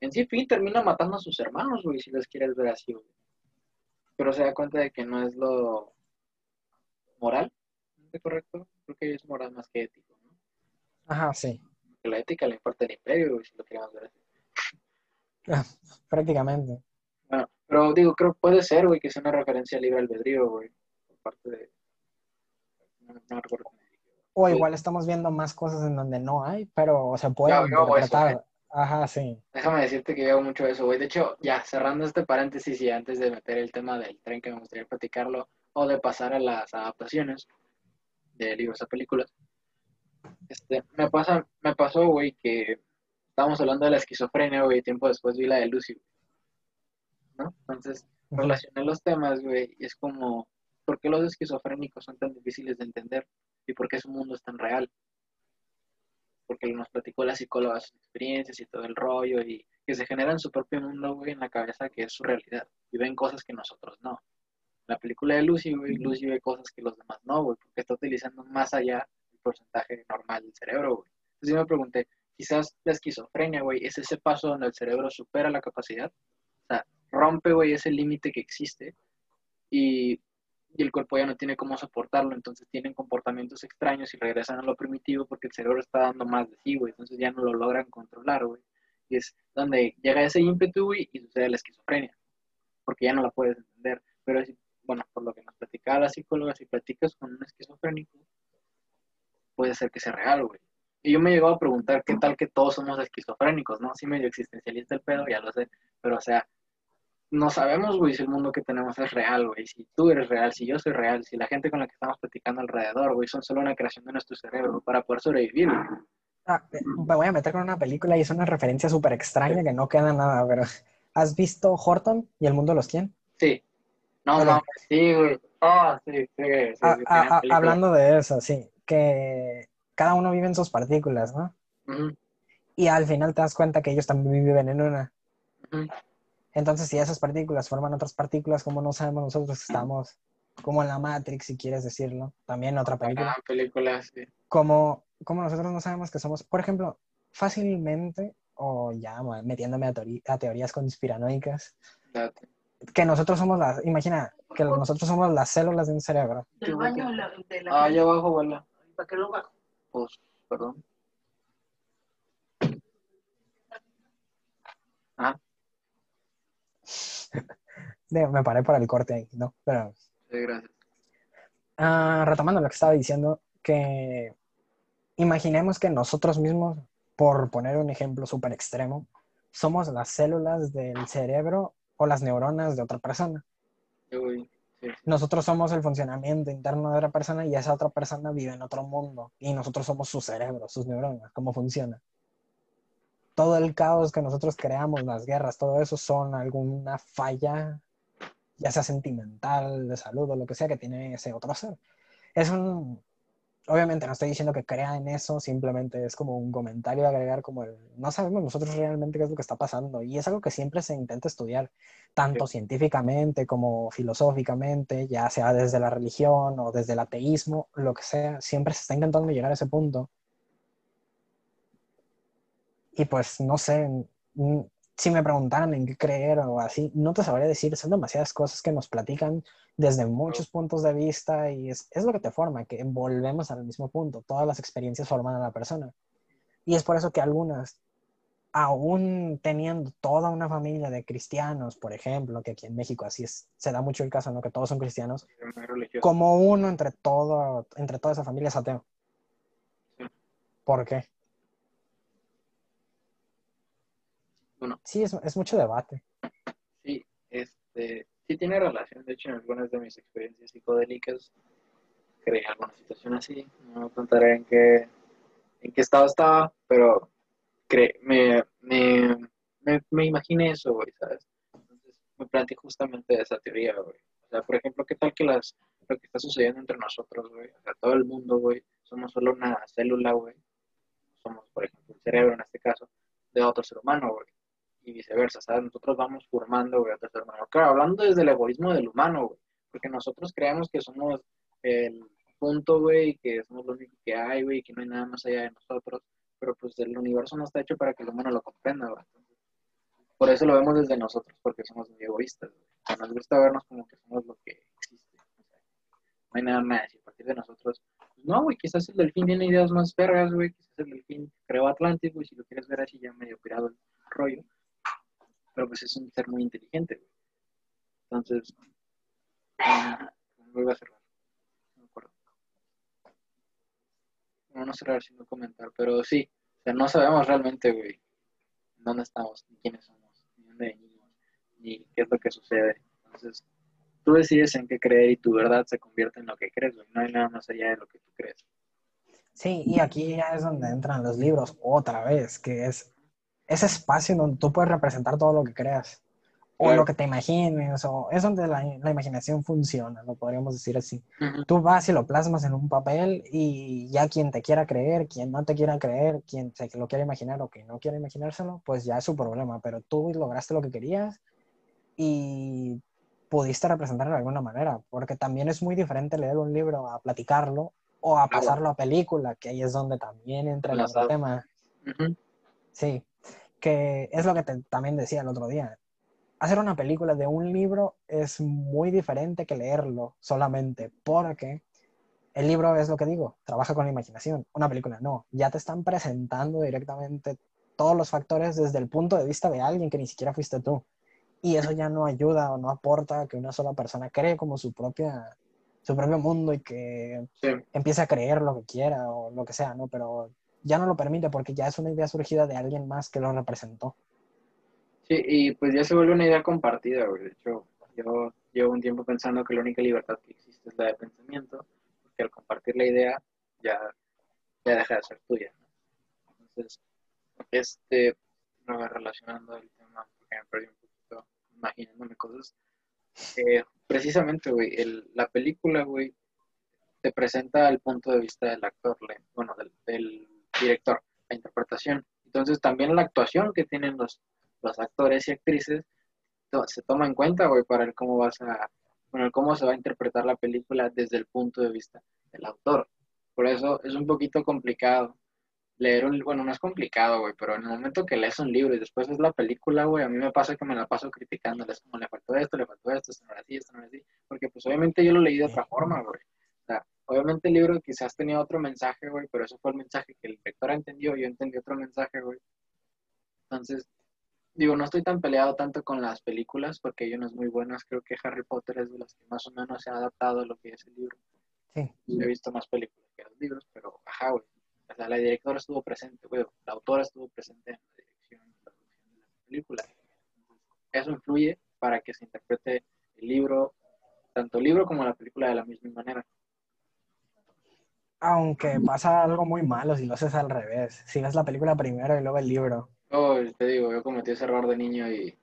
en sí Finn termina matando a sus hermanos, güey, si los quieres ver así, güey. Pero se da cuenta de que no es lo moral, ¿es correcto? Creo que es moral más que ético, ¿no? Ajá, sí. Que la ética le importa el imperio, güey, si lo queremos ver así. Prácticamente. Bueno, pero digo, creo que puede ser, güey, que sea una referencia al libre albedrío, güey, por parte de... No, no recuerdo. O igual estamos viendo más cosas en donde no hay, pero se puede Ya, yo hago eso, interpretar. Ajá, sí. Déjame decirte que yo hago mucho eso, güey. De hecho, ya cerrando este paréntesis y antes de meter el tema del tren que me gustaría platicarlo, o de pasar a las adaptaciones de libros a películas, este, me, pasa, me pasó, güey, que estábamos hablando de la esquizofrenia, güey, y tiempo después vi la de Lucy, güey. ¿no? Entonces, relacioné los temas, güey, y es como, ¿por qué los esquizofrénicos son tan difíciles de entender? ¿Y por qué su mundo es tan real? Porque nos platicó la psicóloga sus experiencias y todo el rollo, y que se generan su propio mundo, güey, en la cabeza que es su realidad, y ven cosas que nosotros no. La película de Lucy, güey, Lucy ve cosas que los demás no, güey, porque está utilizando más allá el porcentaje normal del cerebro, güey. Entonces yo me pregunté, quizás la esquizofrenia, güey, es ese paso donde el cerebro supera la capacidad, o sea, rompe, güey, ese límite que existe y, y el cuerpo ya no tiene cómo soportarlo, entonces tienen comportamientos extraños y regresan a lo primitivo porque el cerebro está dando más de sí, güey, entonces ya no lo logran controlar, güey. Y es donde llega ese ímpetu, güey, y sucede la esquizofrenia, porque ya no la puedes entender. Pero, bueno, por lo que nos platicaba la psicóloga, si platicas con un esquizofrénico, puede ser que sea real, güey. Y yo me llegaba a preguntar qué tal que todos somos esquizofrénicos, ¿no? Sí, medio existencialista el pedo, ya lo sé, pero o sea, no sabemos, güey, si el mundo que tenemos es real, güey. Si tú eres real, si yo soy real, si la gente con la que estamos platicando alrededor, güey, son solo una creación de nuestro cerebro para poder sobrevivir, güey. Ah, eh, me voy a meter con una película y es una referencia súper extraña que no queda nada, pero ¿has visto Horton y el mundo de los quién? Sí. No, no, sí, güey. Ah, sí, sí, sí, Ah, ah, hablando de eso, sí, que cada uno vive en sus partículas, ¿no? Y al final te das cuenta que ellos también viven en una. ujú. Entonces, si esas partículas forman otras partículas, como no sabemos nosotros que estamos como en la Matrix, si quieres decirlo, también otra película, Gran película, sí. como, como nosotros no sabemos que somos, por ejemplo, fácilmente, o ya metiéndome a, teorías conspiranoicas, Date. que nosotros somos las, imagina, que nosotros somos las células de un cerebro. Del baño de la, de la Ah, allá abajo, abuela. ¿Para qué lo bajo? Pues, perdón. Ah, me paré por el corte ahí, ¿no? Pero sí, gracias. Ah, retomando lo que estaba diciendo, que imaginemos que nosotros mismos, por poner un ejemplo súper extremo, somos las células del cerebro o las neuronas de otra persona. Sí. Nosotros somos el funcionamiento interno de otra persona y esa otra persona vive en otro mundo y nosotros somos su cerebro, sus neuronas, cómo funciona. Todo el caos que nosotros creamos, las guerras, todo eso son alguna falla, ya sea sentimental, de salud o lo que sea que tiene ese otro ser. Es un... Obviamente no estoy diciendo que crea en eso, simplemente es como un comentario a agregar como el, no sabemos nosotros realmente qué es lo que está pasando y es algo que siempre se intenta estudiar, tanto científicamente como filosóficamente, ya sea desde la religión o desde el ateísmo, lo que sea, siempre se está intentando llegar a ese punto. Y pues no sé, si me preguntaran en qué creer o así, no te sabría decir, son demasiadas cosas que nos platican desde muchos puntos de vista y es, es lo que te forma, que volvemos al mismo punto, todas las experiencias forman a la persona. Y es por eso que algunas, aún teniendo toda una familia de cristianos, por ejemplo, que aquí en México así es, se da mucho el caso, ¿no? Que todos son cristianos, como uno entre, todo, entre toda esa familia es ateo. ¿Por qué? Bueno. Sí, es, es mucho debate. Sí, este, sí tiene relación, de hecho, en algunas de mis experiencias psicodélicas creé alguna situación así, no contaré en qué, en qué estado estaba, pero cre me, me, me, me imaginé eso, güey, ¿sabes? Entonces me planteé justamente esa teoría, güey. O sea, por ejemplo, ¿qué tal que las, lo que está sucediendo entre nosotros, güey? O sea, todo el mundo, güey, somos solo una célula, güey. Somos, por ejemplo, el cerebro en este caso, de otro ser humano, güey. Y viceversa, ¿sabes? Nosotros vamos formando, güey, otro ser humano. Claro, hablando desde el egoísmo del humano, güey. Porque nosotros creemos que somos el punto, güey, que somos lo único que hay, güey, que no hay nada más allá de nosotros. Pero pues el universo no está hecho para que el humano lo comprenda, güey. Por eso lo vemos desde nosotros, porque somos muy egoístas, güey. O sea, nos gusta vernos como que somos lo que existe. O sea, no hay nada más. Y a partir de nosotros, pues no, güey, quizás el delfín tiene ideas más vergas, güey. Quizás el delfín creó Atlantis, güey, si lo quieres ver así ya medio pirado el rollo. Pero pues es un ser muy inteligente, güey. Entonces, ah, vuelvo a cerrar. No me acuerdo. No, no cerrar, sino comentar, pero sí. O sea, no sabemos realmente, güey, dónde estamos, ni quiénes somos, ni dónde venimos, ni qué es lo que sucede. Entonces, tú decides en qué creer y tu verdad se convierte en lo que crees, güey. No hay nada más allá de lo que tú crees. Sí, y aquí ya es donde entran los libros otra vez, que es ese espacio donde tú puedes representar todo lo que creas, o Claro. lo que te imagines, o es donde la, la imaginación funciona, lo podríamos decir así. Tú vas y lo plasmas en un papel y ya quien te quiera creer, quien no te quiera creer, quien se lo quiera imaginar o que no quiera imaginárselo, pues ya es su problema, pero tú lograste lo que querías y pudiste representarlo de alguna manera, porque también es muy diferente leer un libro a platicarlo o a pasarlo a película, que ahí es donde también entra el tema. Sí, que es lo que te- también decía el otro día. Hacer una película de un libro es muy diferente que leerlo solamente, porque el libro es lo que digo, trabaja con la imaginación. Una película no, ya te están presentando directamente todos los factores desde el punto de vista de alguien que ni siquiera fuiste tú. Y eso ya no ayuda o no aporta a que una sola persona cree como su propia su propio mundo y que Sí. empiece a creer lo que quiera o lo que sea, ¿no? Pero ya no lo permite porque ya es una idea surgida de alguien más que lo representó. Sí, y pues ya se vuelve una idea compartida. De hecho, yo llevo un tiempo pensando que la única libertad que existe es la de pensamiento, porque al compartir la idea ya, ya deja de ser tuya. ¿no? Entonces, este, no relacionando el tema, porque me perdí un poquito imaginándome cosas. Eh, precisamente, güey, la película, güey, te presenta el punto de vista del actor, bueno, del, del director, la interpretación. Entonces, también la actuación que tienen los, los actores y actrices se toma en cuenta, güey, para el cómo vas a, bueno, el cómo se va a interpretar la película desde el punto de vista del autor. Por eso es un poquito complicado leer un, bueno, no es complicado, güey, pero en el momento que lees un libro y después ves la película, güey, a mí me pasa que me la paso criticándoles, como le faltó esto, le faltó esto, esto no era así, esto no era así, porque pues obviamente yo lo leí de otra forma, güey. Obviamente el libro quizás tenía otro mensaje, güey, pero eso fue el mensaje que el lector entendió, yo entendí otro mensaje, güey. Entonces, digo, no estoy tan peleado tanto con las películas, porque hay unas muy buenas, creo que Harry Potter es de las que más o menos se ha adaptado a lo que es el libro. Sí. He visto más películas que los libros, pero ajá, güey. O sea, la directora estuvo presente, güey. La autora estuvo presente en la dirección y producción de la película. Eso influye para que se interprete el libro, tanto el libro como la película de la misma manera. Aunque pasa algo muy malo si lo haces al revés. Si ves la película primero y luego el libro. Yo te digo, yo cometí ese error de niño y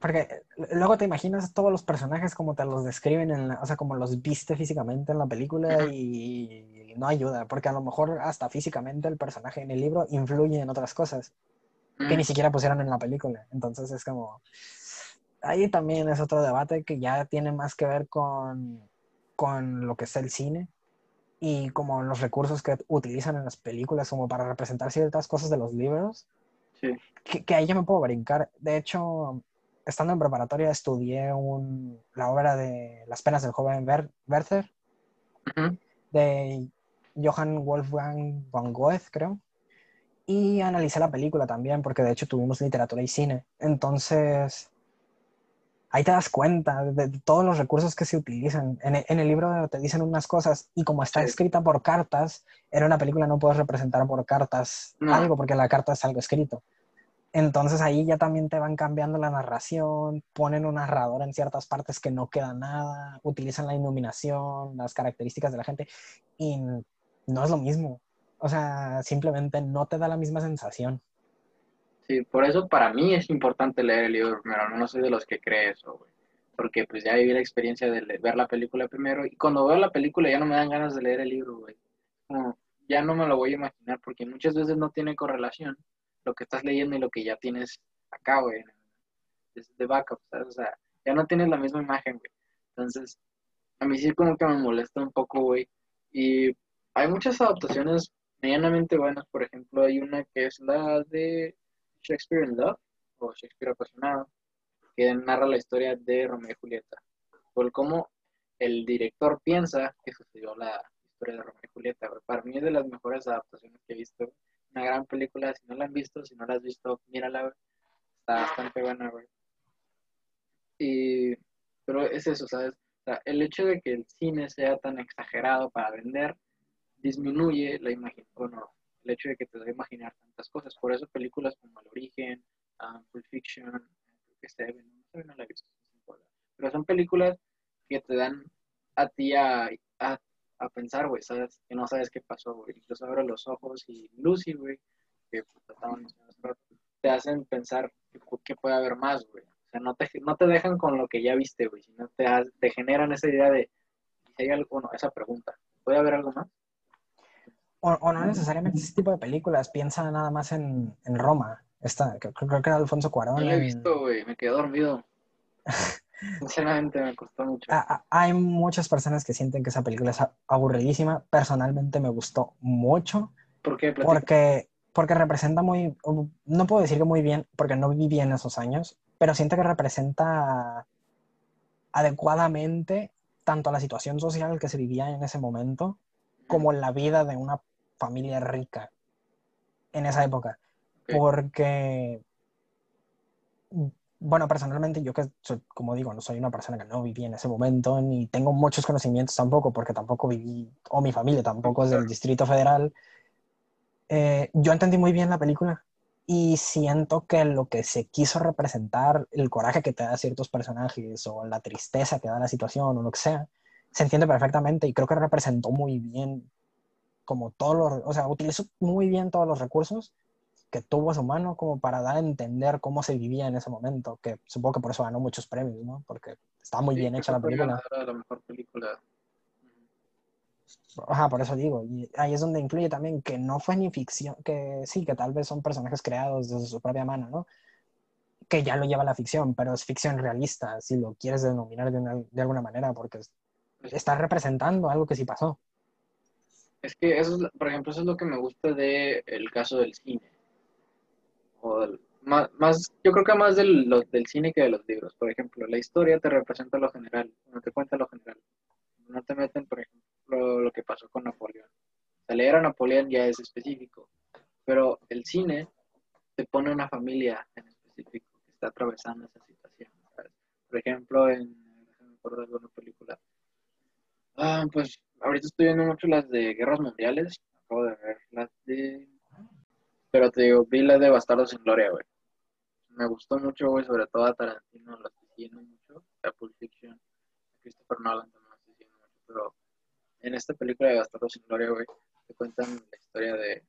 Porque eh, luego te imaginas todos los personajes como te los describen, en la- o sea, como los viste físicamente en la película y no ayuda, porque a lo mejor hasta físicamente el personaje en el libro influye en otras cosas que ni Mm, siquiera pusieron en la película. Entonces es como... Ahí también es otro debate que ya tiene más que ver con, con lo que es el cine y como los recursos que utilizan en las películas como para representar ciertas cosas de los libros, sí. que, que ahí ya me puedo brincar. De hecho, estando en preparatoria estudié un, la obra de Las penas del joven Wer- Werther Ujú. de Johann Wolfgang von Goethe, creo. Y analicé la película también, porque de hecho tuvimos literatura y cine. Entonces, ahí te das cuenta de, de todos los recursos que se utilizan. En, en el libro te dicen unas cosas y como está Sí. escrita por cartas, en una película no puedes representar por cartas No. algo, porque la carta es algo escrito. Entonces ahí ya también te van cambiando la narración, ponen un narrador en ciertas partes que no queda nada, utilizan la iluminación, las características de la gente y no es lo mismo. O sea, simplemente no te da la misma sensación. Por eso para mí es importante leer el libro primero, no soy de los que cree eso, güey. Porque pues ya viví la experiencia de ver la película primero y cuando veo la película ya no me dan ganas de leer el libro, güey. Ya no me lo voy a imaginar porque muchas veces no tiene correlación lo que estás leyendo y lo que ya tienes acá, güey. De, de backup, ¿sabes? O sea, ya no tienes la misma imagen, güey. Entonces, a mí sí como que me molesta un poco, güey. Y hay muchas adaptaciones medianamente buenas, por ejemplo, hay una que es la de Shakespeare in Love, o Shakespeare apasionado, que narra la historia de Romeo y Julieta. Por cómo el director piensa que sucedió la historia de Romeo y Julieta. Para mí es de las mejores adaptaciones que he visto. Una gran película, si no la han visto, si no la has visto, mírala. Está bastante buena. Y, pero es eso, ¿sabes? El hecho de que el cine sea tan exagerado para vender disminuye la imagen, bueno, el hecho de que te a imaginar tantas cosas. Por eso películas como El Origen, um, Pulp Fiction, creo que Seven, no no la he visto, pero son películas que te dan a ti a, a, a pensar, güey, ¿sabes? Que no sabes qué pasó, güey. Incluso abres los ojos y Lucy, güey, que pues, rato, te hacen pensar que, que puede haber más, güey. O sea, no te, no te dejan con lo que ya viste, güey, sino te, te generan esa idea de, si hay algo, no, esa pregunta, ¿puede haber algo más? O, o no necesariamente ese tipo de películas, piensa nada más en, en Roma. Esta, creo que era Alfonso Cuarón. No he visto, güey, me quedé dormido. Sinceramente me costó mucho. a- a- hay muchas personas que sienten que esa película es aburridísima. Personalmente me gustó mucho ¿Por qué? Platica. porque, porque representa muy, no puedo decir que muy bien, porque no viví en esos años, pero siento que representa adecuadamente tanto la situación social que se vivía en ese momento como la vida de una familia rica en esa época. Porque, bueno, personalmente yo que, soy, como digo, no soy una persona que no viví en ese momento, ni tengo muchos conocimientos tampoco, porque tampoco viví, o mi familia tampoco es del Distrito Federal, eh, yo entendí muy bien la película y siento que lo que se quiso representar, el coraje que te da ciertos personajes o la tristeza que da la situación o lo que sea, se entiende perfectamente y creo que representó muy bien como todos los, o sea, utilizó muy bien todos los recursos que tuvo a su mano como para dar a entender cómo se vivía en ese momento, que supongo que por eso ganó muchos premios, ¿no? Porque está muy Sí, bien hecha la película. la mejor película. Ajá, por eso digo, y ahí es donde incluye también que no fue ni ficción, que sí, que tal vez son personajes creados desde su propia mano, ¿no? Que ya lo lleva la ficción, pero es ficción realista, si lo quieres denominar de, una- de alguna manera, porque es- está representando algo que sí pasó. Es que eso es, por ejemplo, eso es lo que me gusta del el caso del cine. O del- más, más, yo creo que más del, lo- del cine que de los libros. Por ejemplo, la historia te representa lo general, no te cuenta lo general. No te meten, por ejemplo, lo que pasó con Napoleón. Leer a Napoleón ya es específico, pero el cine te pone una familia en específico que está atravesando esa situación. ¿sabes? Por ejemplo, en, déjame acordar de alguna película. Ah, pues ahorita estoy viendo mucho las de guerras mundiales. Acabo de ver las de. Pero te digo, vi las de Bastardos sin Gloria, güey. Me gustó mucho, güey, sobre todo a Tarantino, lo estoy siguiendo mucho. A Pulp Fiction, a Christopher Nolan también lo estoy mucho. Pero en esta película de Bastardos sin Gloria, güey, te cuentan la historia de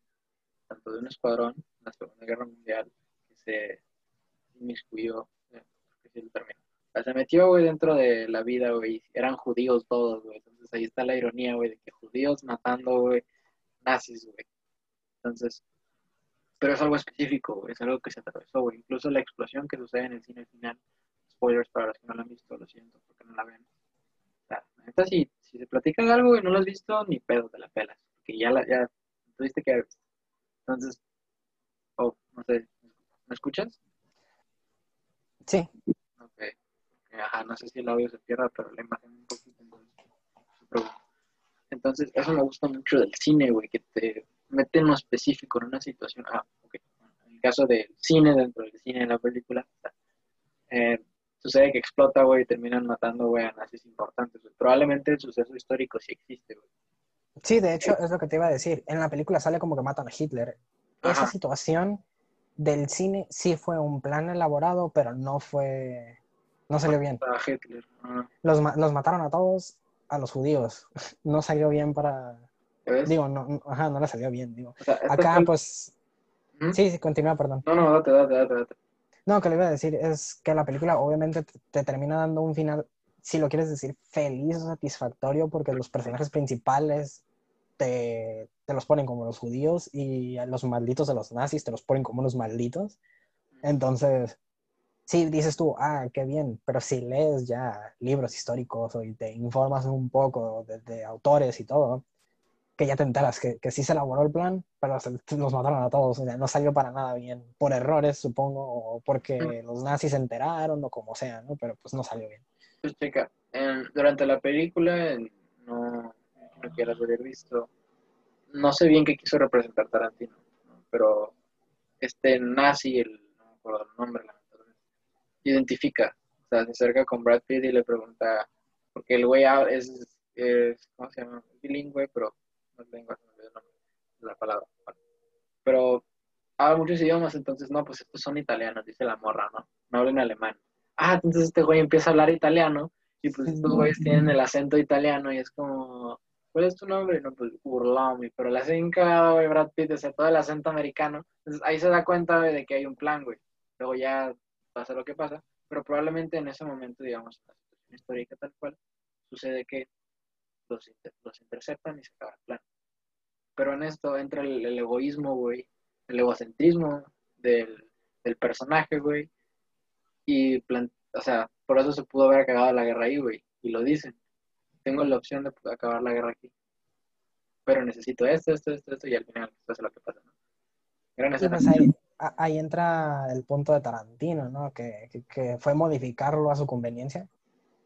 tanto de un escuadrón en la Segunda Guerra Mundial que se inmiscuyó, eh, que sí el término. Se metió, güey, dentro de la vida, güey. Eran judíos todos, güey. Entonces ahí está la ironía, güey, de que judíos matando, güey, nazis, güey. Entonces, pero es algo específico. Es algo que se atravesó, güey. Incluso la explosión que sucede en el cine final. Spoilers para los que no la han visto, lo siento, porque no la ven. O si, si se platican algo y no lo has visto, ni pedo, te la pelas. Porque ya la, ya tuviste que. Entonces, oh, no sé, ¿me escuchas? Sí. Ajá, no sé si el audio se pierda, pero la imagen un poquito. Entonces, entonces eso me gusta mucho del cine, güey, que te mete en lo específico, en una situación. Ah, ok. En el caso del cine, dentro del cine de la película, eh, sucede que explota, güey, y terminan matando, güey, a nazis importantes. Probablemente el suceso histórico sí existe, güey. sí, de hecho es lo que te iba a decir. En la película sale como que matan a Hitler. Esa situación del cine sí fue un plan elaborado, pero no fue, no salió bien. Para Hitler. Ah, Los, los mataron a todos, a los judíos. No salió bien para, ¿ya ves? digo, no, ajá, no le salió bien, digo. O sea, Acá, fue- pues, ¿Mm? sí, sí, continúa, perdón. No, no, date, date, date, date. No, que le iba a decir es que la película obviamente te, te termina dando un final, si lo quieres decir, feliz o satisfactorio, porque los personajes principales te, te los ponen como los judíos y a los malditos de los nazis te los ponen como unos malditos. Entonces, sí, dices tú, ah, qué bien, pero si lees ya libros históricos o y te informas un poco de, de autores y todo, que ya te enteras que, que sí se elaboró el plan, pero se- los mataron a todos, o sea, no salió para nada bien, por errores supongo, o porque los nazis se enteraron o como sea, ¿no? Pero pues no salió bien. Pues checa, en- durante la película, no, no quieras haber visto, no sé bien qué quiso representar Tarantino, ¿no? pero este nazi, el, no me acuerdo el nombre, lamentablemente, identifica, o sea, se acerca con Brad Pitt y le pregunta, porque el güey es, es, ¿cómo se llama? Bilingüe, pero no de la palabra. Pero habla muchos idiomas, entonces, no, pues estos son italianos, dice la morra, ¿no? No hablan alemán. Ah, entonces este güey empieza a hablar italiano y pues estos güeyes tienen el acento italiano y es como, ¿cuál es tu nombre? No, pues Urlami, pero le hacen cagado, güey, Brad Pitt, o sea, todo el acento americano. Entonces ahí se da cuenta, güey, de que hay un plan, güey. Luego ya pasa lo que pasa, pero probablemente en ese momento, digamos, en la situación histórica tal cual, sucede que los, inter- los interceptan y se acaba el plan. Pero en esto entra el, el egoísmo, güey, el egocentrismo del, del personaje, güey, y, plan- o sea, por eso se pudo haber acabado la guerra ahí, güey, y lo dicen. Tengo la opción de acabar la guerra aquí, pero necesito esto, esto, esto, esto, y al final pasa lo que pasa, ¿no? Gran escena. pues ahí, ahí entra el punto de Tarantino, ¿no? Que, que- que fue modificarlo a su conveniencia,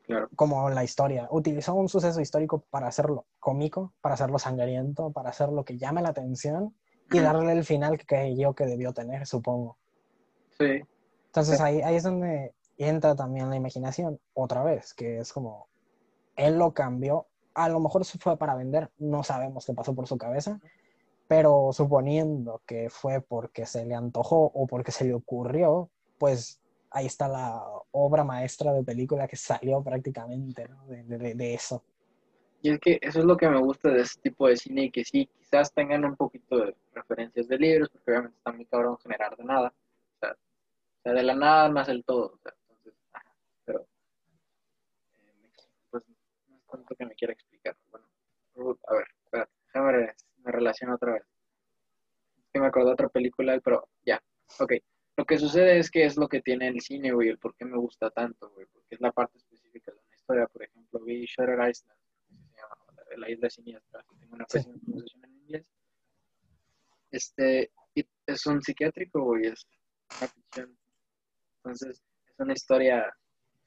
Claro. como la historia. Utilizó un suceso histórico para hacerlo cómico, para hacerlo sangriento, para hacerlo que llame la atención y darle el final que creyó que debió tener, supongo. Sí, Entonces Sí. ahí, ahí es donde entra también la imaginación, otra vez, que es como, él lo cambió, a lo mejor eso fue para vender, no sabemos qué pasó por su cabeza, pero suponiendo que fue porque se le antojó o porque se le ocurrió, pues ahí está la obra maestra de película que salió prácticamente ¿no? de, de- de eso. Y es que eso es lo que me gusta de ese tipo de cine y que sí, quizás tengan un poquito de referencias de libros, porque obviamente está muy cabrón generar de nada. O sea, o sea, de la nada más el todo. O sea, entonces, ajá, pero eh, pues no es tanto que me quiera explicar. Bueno, a ver, espérate, déjame re- me relaciono otra vez. Es que me acordé de otra película, pero ya, ok. Lo que sucede es que es lo que tiene el cine, güey, el por qué me gusta tanto, güey, porque es la parte específica de una historia. Por ejemplo, vi Shutter Island, se llama La- La Isla Siniestra, que tengo una pésima pronunciación en inglés. Este, es un psiquiátrico, güey, es una ficción. Entonces, es una historia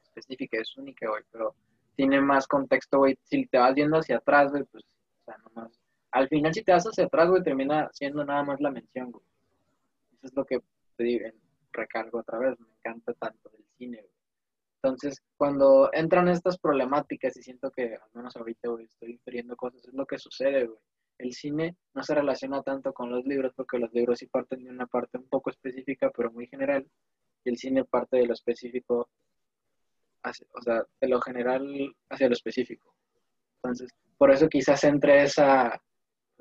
específica, es única, güey, pero tiene más contexto, güey. Si te vas viendo hacia atrás, güey, pues, o sea, nomás. Al final, si te vas hacia atrás, güey, termina siendo nada más la mención, güey. Eso es lo que te recalco otra vez, me encanta tanto del cine, güey. Entonces, cuando entran estas problemáticas y siento que, al menos ahorita, estoy infiriendo cosas, es lo que sucede, güey. El cine no se relaciona tanto con los libros porque los libros sí parten de una parte un poco específica, pero muy general, y el cine parte de lo específico, hacia- o sea, de lo general hacia lo específico. Entonces, por eso quizás entre esa,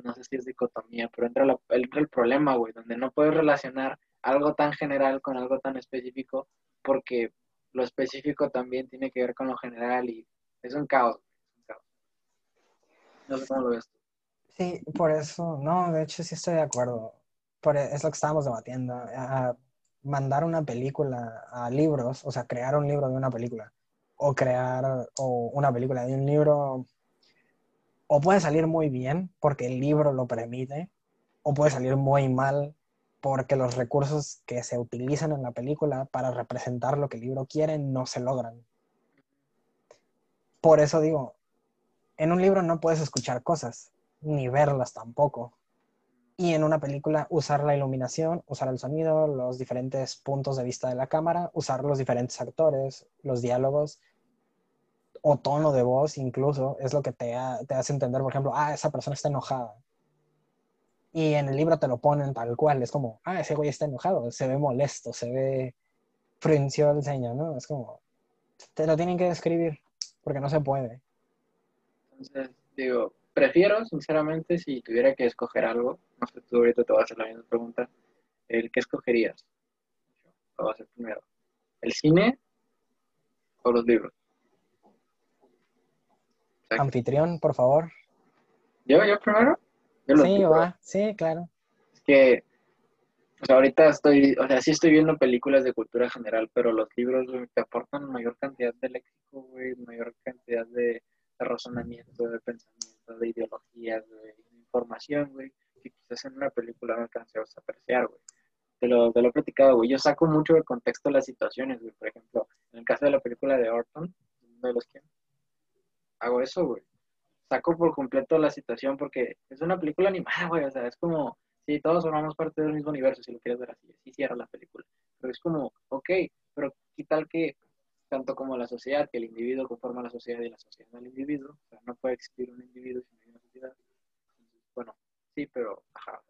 no sé si es dicotomía, pero entra, entra el problema, güey, donde no puedes relacionar algo tan general con algo tan específico, porque lo específico también tiene que ver con lo general y es un caos. No sé cómo lo ves tú. Sí, por eso, no, de hecho sí estoy de acuerdo. Por, e- es lo que estábamos debatiendo. mandar una película a libros, o sea, crear un libro de una película, o crear o una película de un libro, o puede salir muy bien porque el libro lo permite, o puede salir muy mal porque los recursos que se utilizan en la película para representar lo que el libro quiere no se logran. Por eso digo, en un libro no puedes escuchar cosas, ni verlas tampoco. Y en una película usar la iluminación, usar el sonido, los diferentes puntos de vista de la cámara, usar los diferentes actores, los diálogos o tono de voz incluso, es lo que te, te hace entender, por ejemplo, ah, esa persona está enojada. Y en el libro te lo ponen tal cual. Es como, ah, ese güey está enojado, se ve molesto, se ve frunció el ceño, ¿no? Es como, te lo tienen que describir porque no se puede. Entonces, digo, prefiero, sinceramente, si tuviera que escoger algo, no sé, tú ahorita te vas a hacer la misma pregunta, el ¿qué escogerías? Lo voy a hacer primero. ¿El cine o los libros? Exacto. Anfitrión, por favor. ¿Yo, yo primero? Yo Sí, va, sí, claro. Es que, o sea, ahorita estoy, o sea, sí estoy viendo películas de cultura general, pero los libros güey, te aportan mayor cantidad de léxico, güey, mayor cantidad de, de razonamiento, de pensamiento, de ideologías, de información, güey, que quizás en una película no alcancemos a apreciar, güey. Te lo, te lo he platicado, güey. Yo saco mucho de contexto las situaciones, güey. Por ejemplo, en el caso de la película de Orton, uno de los que hago eso, güey. Saco por completo la situación porque es una película animada, güey. O sea, es como, si todos formamos parte del mismo universo, si lo quieres ver así, así cierra la película. Pero es como, ok, pero ¿qué tal que tanto como la sociedad, que el individuo conforma la sociedad y la sociedad al individuo? O sea, no puede existir un individuo sin una sociedad. Bueno, sí, pero, ajá.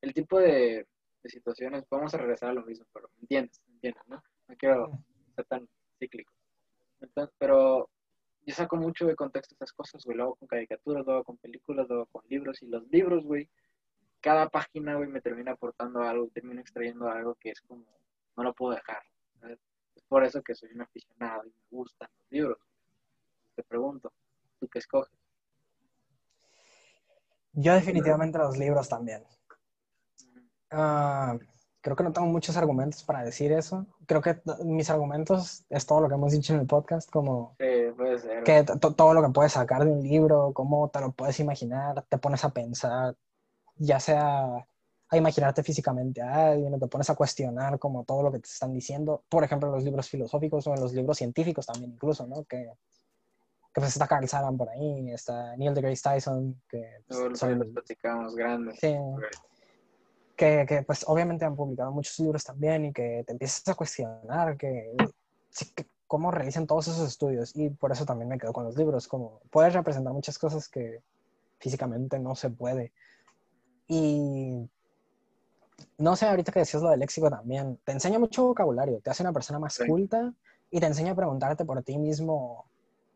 El tipo de, de situaciones, vamos a regresar a lo mismo, pero ¿me entiendes? ¿Me entiendes, no? No quiero ser tan cíclico. Entonces, pero yo saco mucho de contexto estas cosas, güey. Lo hago con caricaturas, lo hago con películas, lo hago con libros. Y los libros, güey, cada página, güey, me termina aportando algo, termina extrayendo algo que es como, no lo puedo dejar. ¿sabes? Es por eso que soy un aficionado y me gustan los libros. Te pregunto, ¿tú qué escoges? Yo definitivamente los libros también. Ah, creo que no tengo muchos argumentos para decir eso. Creo que mis argumentos es todo lo que hemos dicho en el podcast, como Sí, puede ser. que todo lo que puedes sacar de un libro, cómo te lo puedes imaginar, te pones a pensar, ya sea a imaginarte físicamente a alguien, te pones a cuestionar como todo lo que te están diciendo, por ejemplo, en los libros filosóficos o en los libros científicos también incluso, ¿no? Que, que pues está Carl Sagan por ahí, está Neil deGrasse Tyson, que pues, Luego son- los platicamos grandes. Sí. Que, que, pues obviamente han publicado muchos libros también y que te empiezas a cuestionar que, que cómo realizan todos esos estudios y por eso también me quedo con los libros, como puedes representar muchas cosas que físicamente no se puede. Y no sé, ahorita que decías lo del léxico también, te enseña mucho vocabulario, te hace una persona más Sí. culta y te enseña a preguntarte por ti mismo,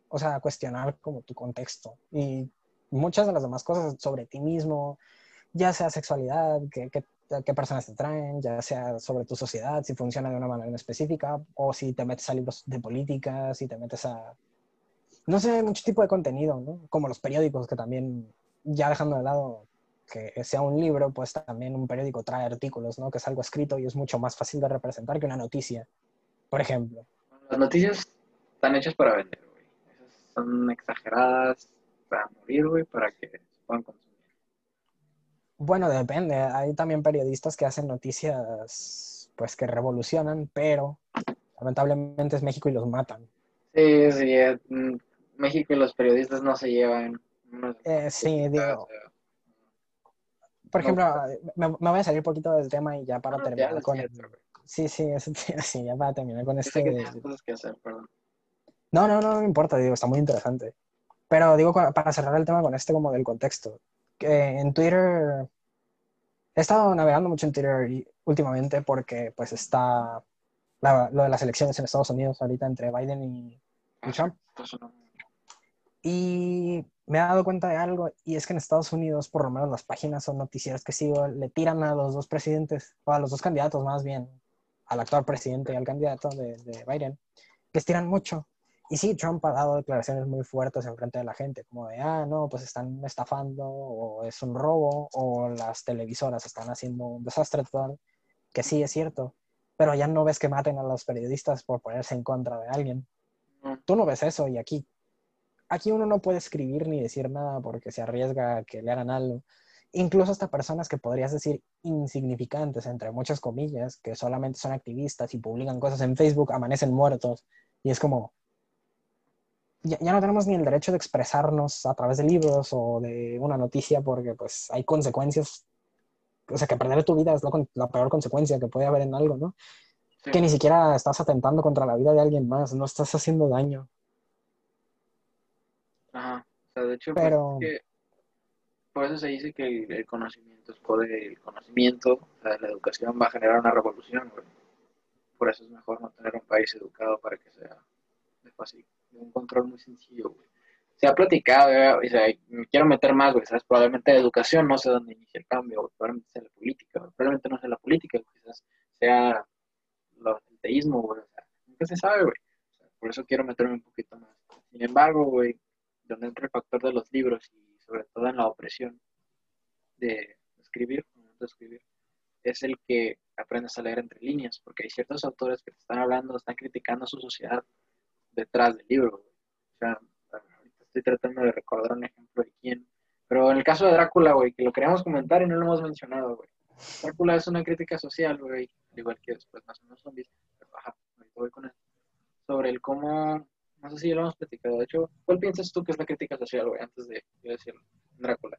o sea, a cuestionar como tu contexto y muchas de las demás cosas sobre ti mismo, ya sea sexualidad, qué, qué, qué personas te traen, ya sea sobre tu sociedad, si funciona de una manera específica, o si te metes a libros de política, si te metes a, no sé, mucho tipo de contenido, ¿no? Como los periódicos, que también, ya dejando de lado que sea un libro, pues también un periódico trae artículos, ¿no? Que es algo escrito y es mucho más fácil de representar que una noticia, por ejemplo. Las noticias están hechas para vender, güey. Esas son exageradas para morir, güey, para que se puedan consumir. Bueno, depende. Hay también periodistas que hacen noticias, pues que revolucionan, pero lamentablemente es México y los matan. Sí, sí, eh, mm, México y los periodistas no se llevan. No Eh, sí, digo, por no. ejemplo, me, me voy a salir un poquito del tema y ya para no, ya terminar con... siento. Sí, sí, eso sí, ya para terminar con que este... tienes cosas que hacer, perdón. No, no, no, no me importa, digo, está muy interesante. Pero digo, para cerrar el tema con este como del contexto, que en Twitter, he estado navegando mucho en Twitter y- últimamente porque pues está la- lo de las elecciones en Estados Unidos ahorita entre Biden y, y Trump. Entonces, no. Y me he dado cuenta de algo, y es que en Estados Unidos, por lo menos las páginas o noticieros que sigo, le tiran a los dos presidentes, o a los dos candidatos más bien, al actual presidente y al candidato de, de Biden, les tiran mucho. Y sí, Trump ha dado declaraciones muy fuertes en frente de la gente, como de, ah, no, pues están estafando, o es un robo, o las televisoras están haciendo un desastre total, que sí es cierto, pero ya no ves que maten a los periodistas por ponerse en contra de alguien. Tú no ves eso, y aquí, aquí uno no puede escribir ni decir nada porque se arriesga a que le hagan algo. Incluso hasta personas que podrías decir insignificantes, entre muchas comillas, que solamente son activistas y publican cosas en Facebook, amanecen muertos. Y es como, ya, ya no tenemos ni el derecho de expresarnos a través de libros o de una noticia porque pues hay consecuencias. O sea, que perder tu vida es lo con- la peor consecuencia que puede haber en algo, ¿no? Sí. Que ni siquiera estás atentando contra la vida de alguien más, no estás haciendo daño. Ajá. O sea, de hecho, pues, Pero- es que, por eso se dice que el, el conocimiento es poder, el conocimiento, o sea, la educación va a generar una revolución, güey. Por eso es mejor no tener un país educado para que sea de fácil, de un control muy sencillo, güey. Se ha platicado, güey, o sea, me quiero meter más, güey. Probablemente la educación no sé dónde inicia el cambio, güey, probablemente sea la política, probablemente no sea la política, quizás sea el teísmo, güey, o sea, nunca se sabe, güey. O sea, por eso quiero meterme un poquito más. Sin embargo, güey, donde entra el factor de los libros y sobre todo en la opresión de escribir, escribir, es el que aprendes a leer entre líneas, porque hay ciertos autores que te están hablando, están criticando su sociedad detrás del libro. O sea, estoy tratando de recordar un ejemplo de quién. Pero en el caso de Drácula, güey, que lo queríamos comentar y no lo hemos mencionado, güey. Drácula es una crítica social, güey, al igual que después más o menos zombies. Pero, ajá, voy con eso. Sobre el cómo, no sé si ya lo hemos platicado. De hecho, ¿cuál piensas tú que es la crítica social, güey, antes de yo decirlo? Drácula.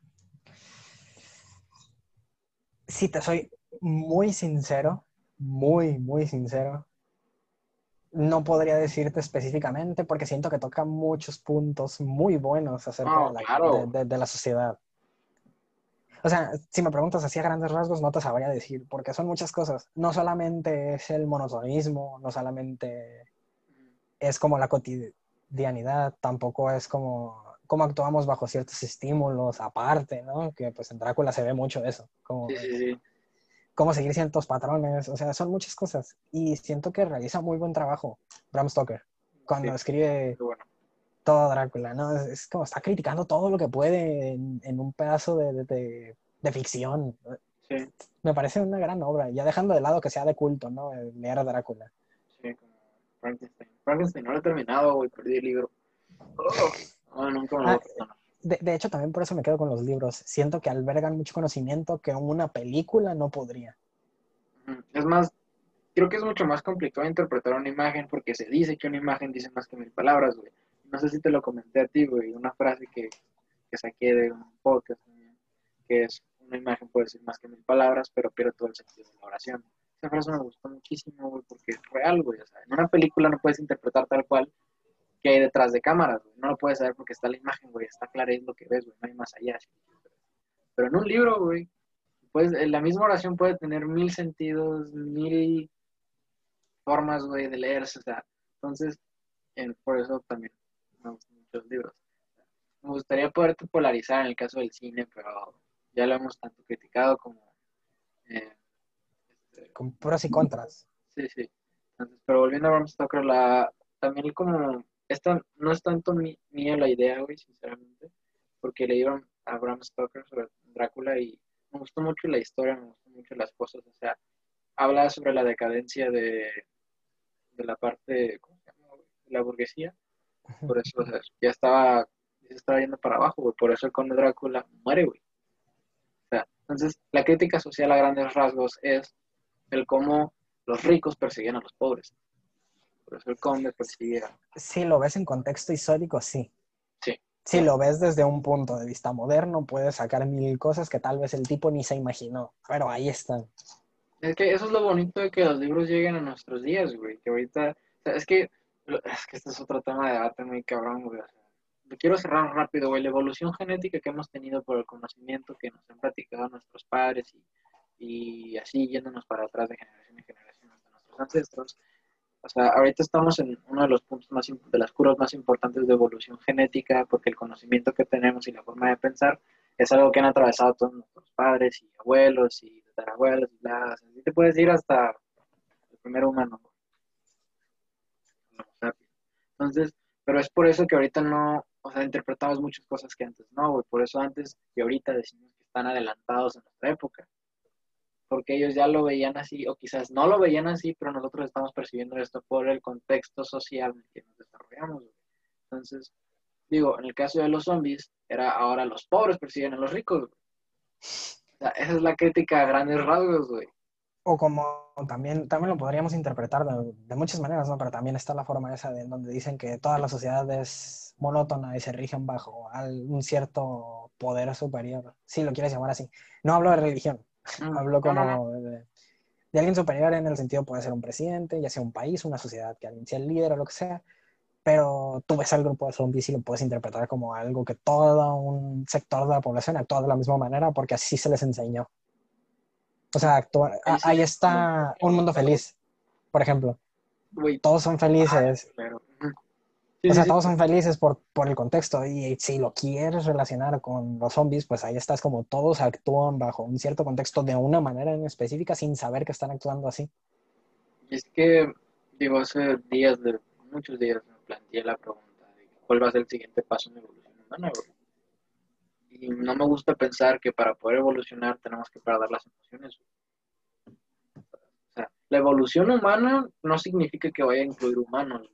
Si te soy muy sincero, muy, muy sincero, no podría decirte específicamente porque siento que toca muchos puntos muy buenos acerca de, la, claro. de- de- de la sociedad. O sea, si me preguntas así a grandes rasgos, no te sabría decir, porque son muchas cosas. No solamente es el monotonismo, no solamente es como la cotidianidad, tampoco es como cómo actuamos bajo ciertos estímulos aparte, ¿no? Que pues en Drácula se ve mucho eso, como Sí, sí, sí. Cómo seguir ciertos patrones, o sea, son muchas cosas. Y siento que realiza muy buen trabajo Bram Stoker cuando Sí. escribe bueno. todo Drácula, ¿no? Es, es como está criticando todo lo que puede en, en un pedazo de, de- de- de ficción. Sí, Me parece una gran obra, ya dejando de lado que sea de culto, ¿no? El Leer Drácula. sí, como Frankenstein. Frankenstein no lo he terminado, güey, perdí el libro. Oh, no, nunca me lo Ah, a. De, de hecho, también por eso me quedo con los libros. Siento que albergan mucho conocimiento que una película no podría. Es más, creo que es mucho más complicado interpretar una imagen porque se dice que una imagen dice más que mil palabras, güey. No sé si te lo comenté a ti, güey, una frase que, que saqué de un podcast que es una imagen puede decir más que mil palabras, pero pierde todo el sentido de la oración. Esa frase me gustó muchísimo, güey, porque es real, güey. En una película no puedes interpretar tal cual que hay detrás de cámaras, güey. No lo puedes saber porque está la imagen, güey. Está clara es lo que ves, güey. No hay más allá. Pero en un libro, güey, pues la misma oración puede tener mil sentidos, mil formas, güey, de leerse, o sea, entonces, en- por eso también me gustan mucho los libros. Me gustaría poderte polarizar en el caso del cine, pero ya lo hemos tanto criticado como... eh, este, Con pros y contras. Sí, sí. Entonces, pero volviendo a Bram Stoker, la, también como, esta no es tanto mi- mía la idea, güey, sinceramente, porque leí a a Bram Stoker sobre Drácula y me gustó mucho la historia, me gustó mucho las cosas, o sea, habla sobre la decadencia de, de la parte, ¿cómo se llama? De la burguesía, por eso, o sea, ya estaba, ya se estaba yendo para abajo, güey, por eso el conde Drácula muere, güey. O sea, entonces, la crítica social a grandes rasgos es el cómo los ricos persiguen a los pobres. Por eso el conde persigue a... Si lo ves en contexto histórico, sí. Sí. Si lo ves desde un punto de vista moderno, puedes sacar mil cosas que tal vez el tipo ni se imaginó, pero ahí están. Es que eso es lo bonito de que los libros lleguen a nuestros días, güey. Que ahorita, o sea, es que, es que este es otro tema de debate muy cabrón, güey. O sea, lo quiero cerrar rápido, güey. La evolución genética que hemos tenido por el conocimiento que nos han platicado nuestros padres y, y así yéndonos para atrás de generación en generación hasta nuestros ancestros. O sea, ahorita estamos en uno de los puntos más, de las curvas más importantes de evolución genética porque el conocimiento que tenemos y la forma de pensar es algo que han atravesado todos nuestros padres y abuelos y tatarabuelos y bla, así te puedes ir hasta el primer humano. Entonces, pero es por eso que ahorita no, o sea, interpretamos muchas cosas que antes no, güey. Por eso antes y ahorita decimos que están adelantados en nuestra época. Porque ellos ya lo veían así, o quizás no lo veían así, pero nosotros estamos percibiendo esto por el contexto social en el que nos desarrollamos. Entonces, digo, en el caso de los zombies, era ahora los pobres persiguen a los ricos, güey. O esa es la crítica a grandes rasgos, güey. O como también, también lo podríamos interpretar de, de muchas maneras, ¿no? Pero también está la forma esa de donde dicen que toda la sociedad es monótona y se rigen bajo un cierto poder superior, si lo quieres llamar así. No hablo de religión, hablo no, no. como de, de alguien superior en el sentido puede ser un presidente, ya sea un país, una sociedad, que alguien sea el líder o lo que sea. pero tú ves al grupo de zombies y lo puedes interpretar como algo que todo un sector de la población actúa de la misma manera porque así se les enseñó. O sea, actúa- Ahí a- sí ahí es está un mundo feliz, por ejemplo. Todos son felices, pero... Sí, o sea, sí, todos son felices por, por el contexto y si lo quieres relacionar con los zombies, pues ahí estás como todos actúan bajo un cierto contexto de una manera en específica sin saber que están actuando así. Y es que, digo, hace días, de, muchos días me planteé la pregunta de cuál va a ser el siguiente paso en la evolución humana. Y no me gusta pensar que para poder evolucionar tenemos que perder las emociones. O sea, la evolución humana no significa que vaya a incluir humanos.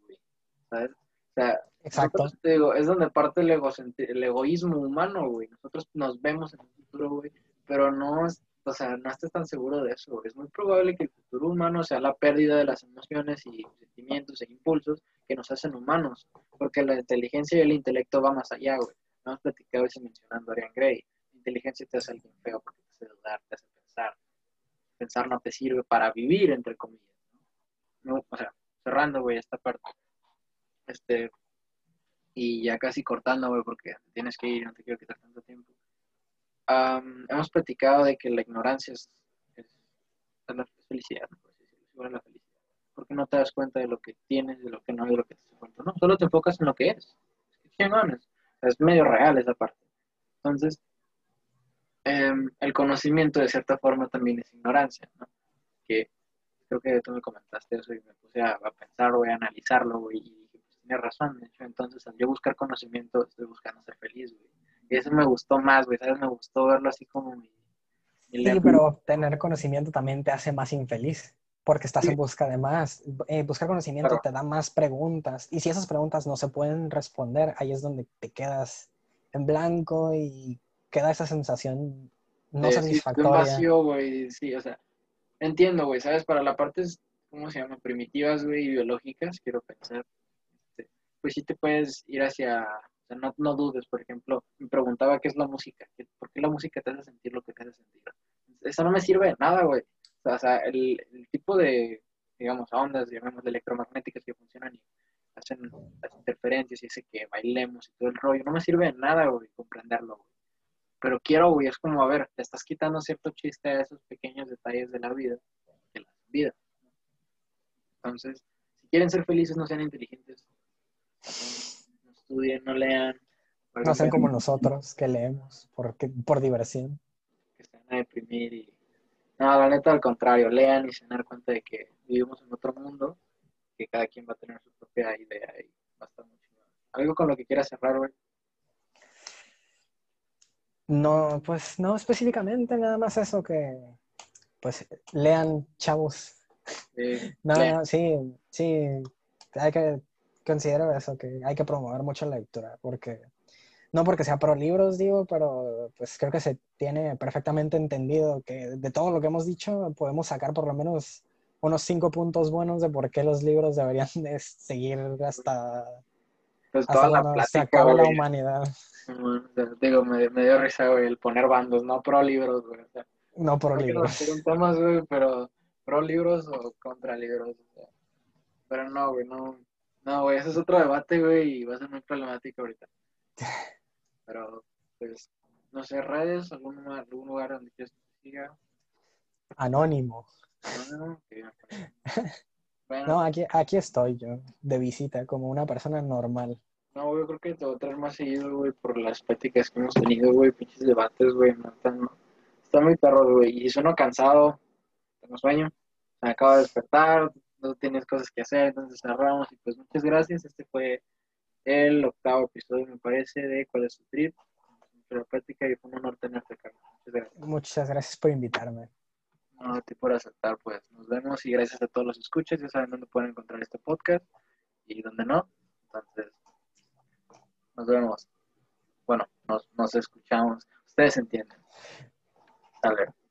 ¿Sabes? O sea, Exacto. te digo, es donde parte el, egocentri- el egoísmo humano, güey. Nosotros nos vemos en el futuro, güey, pero no, o sea, no estés tan seguro de eso. güey. Es muy probable que el futuro humano sea la pérdida de las emociones y sentimientos e impulsos que nos hacen humanos, porque la inteligencia y el intelecto va más allá, güey. No hemos platicado eso mencionando a Arian Gray. La inteligencia te hace alguien feo porque te hace dudar, te hace pensar. Pensar no te sirve para vivir, entre comillas. ¿no? No, o sea, cerrando, güey, esta parte. Este, y ya casi cortando, porque tienes que ir, no te quiero quitar tanto tiempo. Hemos platicado de que la ignorancia es, es, es la felicidad, la felicidad. Porque no te das cuenta de lo que tienes, de lo que no, de lo que te hace falta, ¿no? Solo te enfocas en lo que es. Es. O es medio real esa parte. Entonces, em, el conocimiento de cierta forma también es ignorancia, ¿no? Que creo que tú me comentaste eso y me puse a, a pensar, voy a analizarlo, y tienes razón, de hecho, entonces al yo buscar conocimiento estoy buscando ser feliz, güey. Y eso me gustó más, güey, ¿sabes? Me gustó verlo así como mi... mi Sí, lema. pero tener conocimiento también te hace más infeliz, porque estás Sí. en busca de más. Eh, buscar conocimiento te da más preguntas, y si esas preguntas no se pueden responder, ahí es donde te quedas en blanco y queda esa sensación no de- sí, satisfactoria. vacío, güey, sí, o sea, entiendo, güey, ¿sabes? Para las partes, ¿cómo se llaman? Primitivas, güey, y biológicas, quiero pensar, pues sí te puedes ir hacia, o sea, no, no dudes, por ejemplo, me preguntaba qué es la música, ¿Qué- ¿por qué la música te hace sentir lo que te hace sentir? Eso no me sirve de nada, güey, o sea, el, tipo de, digamos, ondas, llamémosle electromagnéticas que funcionan y hacen las interferencias y hace que bailemos y todo el rollo, no me sirve de nada, güey, comprenderlo, güey pero quiero, güey, es como, a ver, te estás quitando cierto chiste a esos pequeños detalles de la vida, de la vida. Entonces, si quieren ser felices, no sean inteligentes, no, estudien, no lean, No sean como nosotros que leemos porque, por diversión. que se van a deprimir y... No, la neta, al contrario, lean y se van a dar cuenta de que vivimos en otro mundo, que cada quien va a tener su propia idea y va a estar muy chingón. Algo con lo que quieras cerrar, güey. No, pues no específicamente, nada más eso que, pues lean, chavos. No, lean. no, sí, sí, hay que considero eso, que hay que promover mucho la lectura, porque no porque sea pro libros, digo, pero pues creo que se tiene perfectamente entendido que de todo lo que hemos dicho podemos sacar por lo menos unos cinco puntos buenos de por qué los libros deberían de seguir hasta, Pues hasta toda la se acabe la humanidad, o sea, digo, me, me dio risa, güey, el poner bandos, no pro libros, güey. O sea, no nos libros. preguntamos, güey, pero pro libros o contra libros, o sea. Pero no, güey, no. No, güey, ese es otro debate, güey, y va a ser muy problemático ahorita. Pero, pues, no sé, redes, algún, lugar- algún lugar donde quieras que siga. Anónimo. Que- Bueno, No, aquí, aquí estoy yo, de visita, como una persona normal. No, güey, yo creo que te voy a traer más seguido, güey, por las pláticas que hemos tenido, güey, pinches debates, güey, no, están, no, está muy perro, güey, y sueno cansado, tengo sueño, me acabo de despertar, no tienes cosas que hacer, entonces cerramos, y pues muchas gracias, este fue el octavo episodio, me parece, de ¿Cuál es tu trip? La y fue un honor tenerte, Carlos, muchas gracias. Muchas gracias por invitarme. No, a ti por aceptar, pues, nos vemos y gracias a todos los escuchas, ya saben dónde pueden encontrar este podcast y dónde no, entonces, nos vemos. Bueno, nos, nos escuchamos. Ustedes entienden. Hasta luego.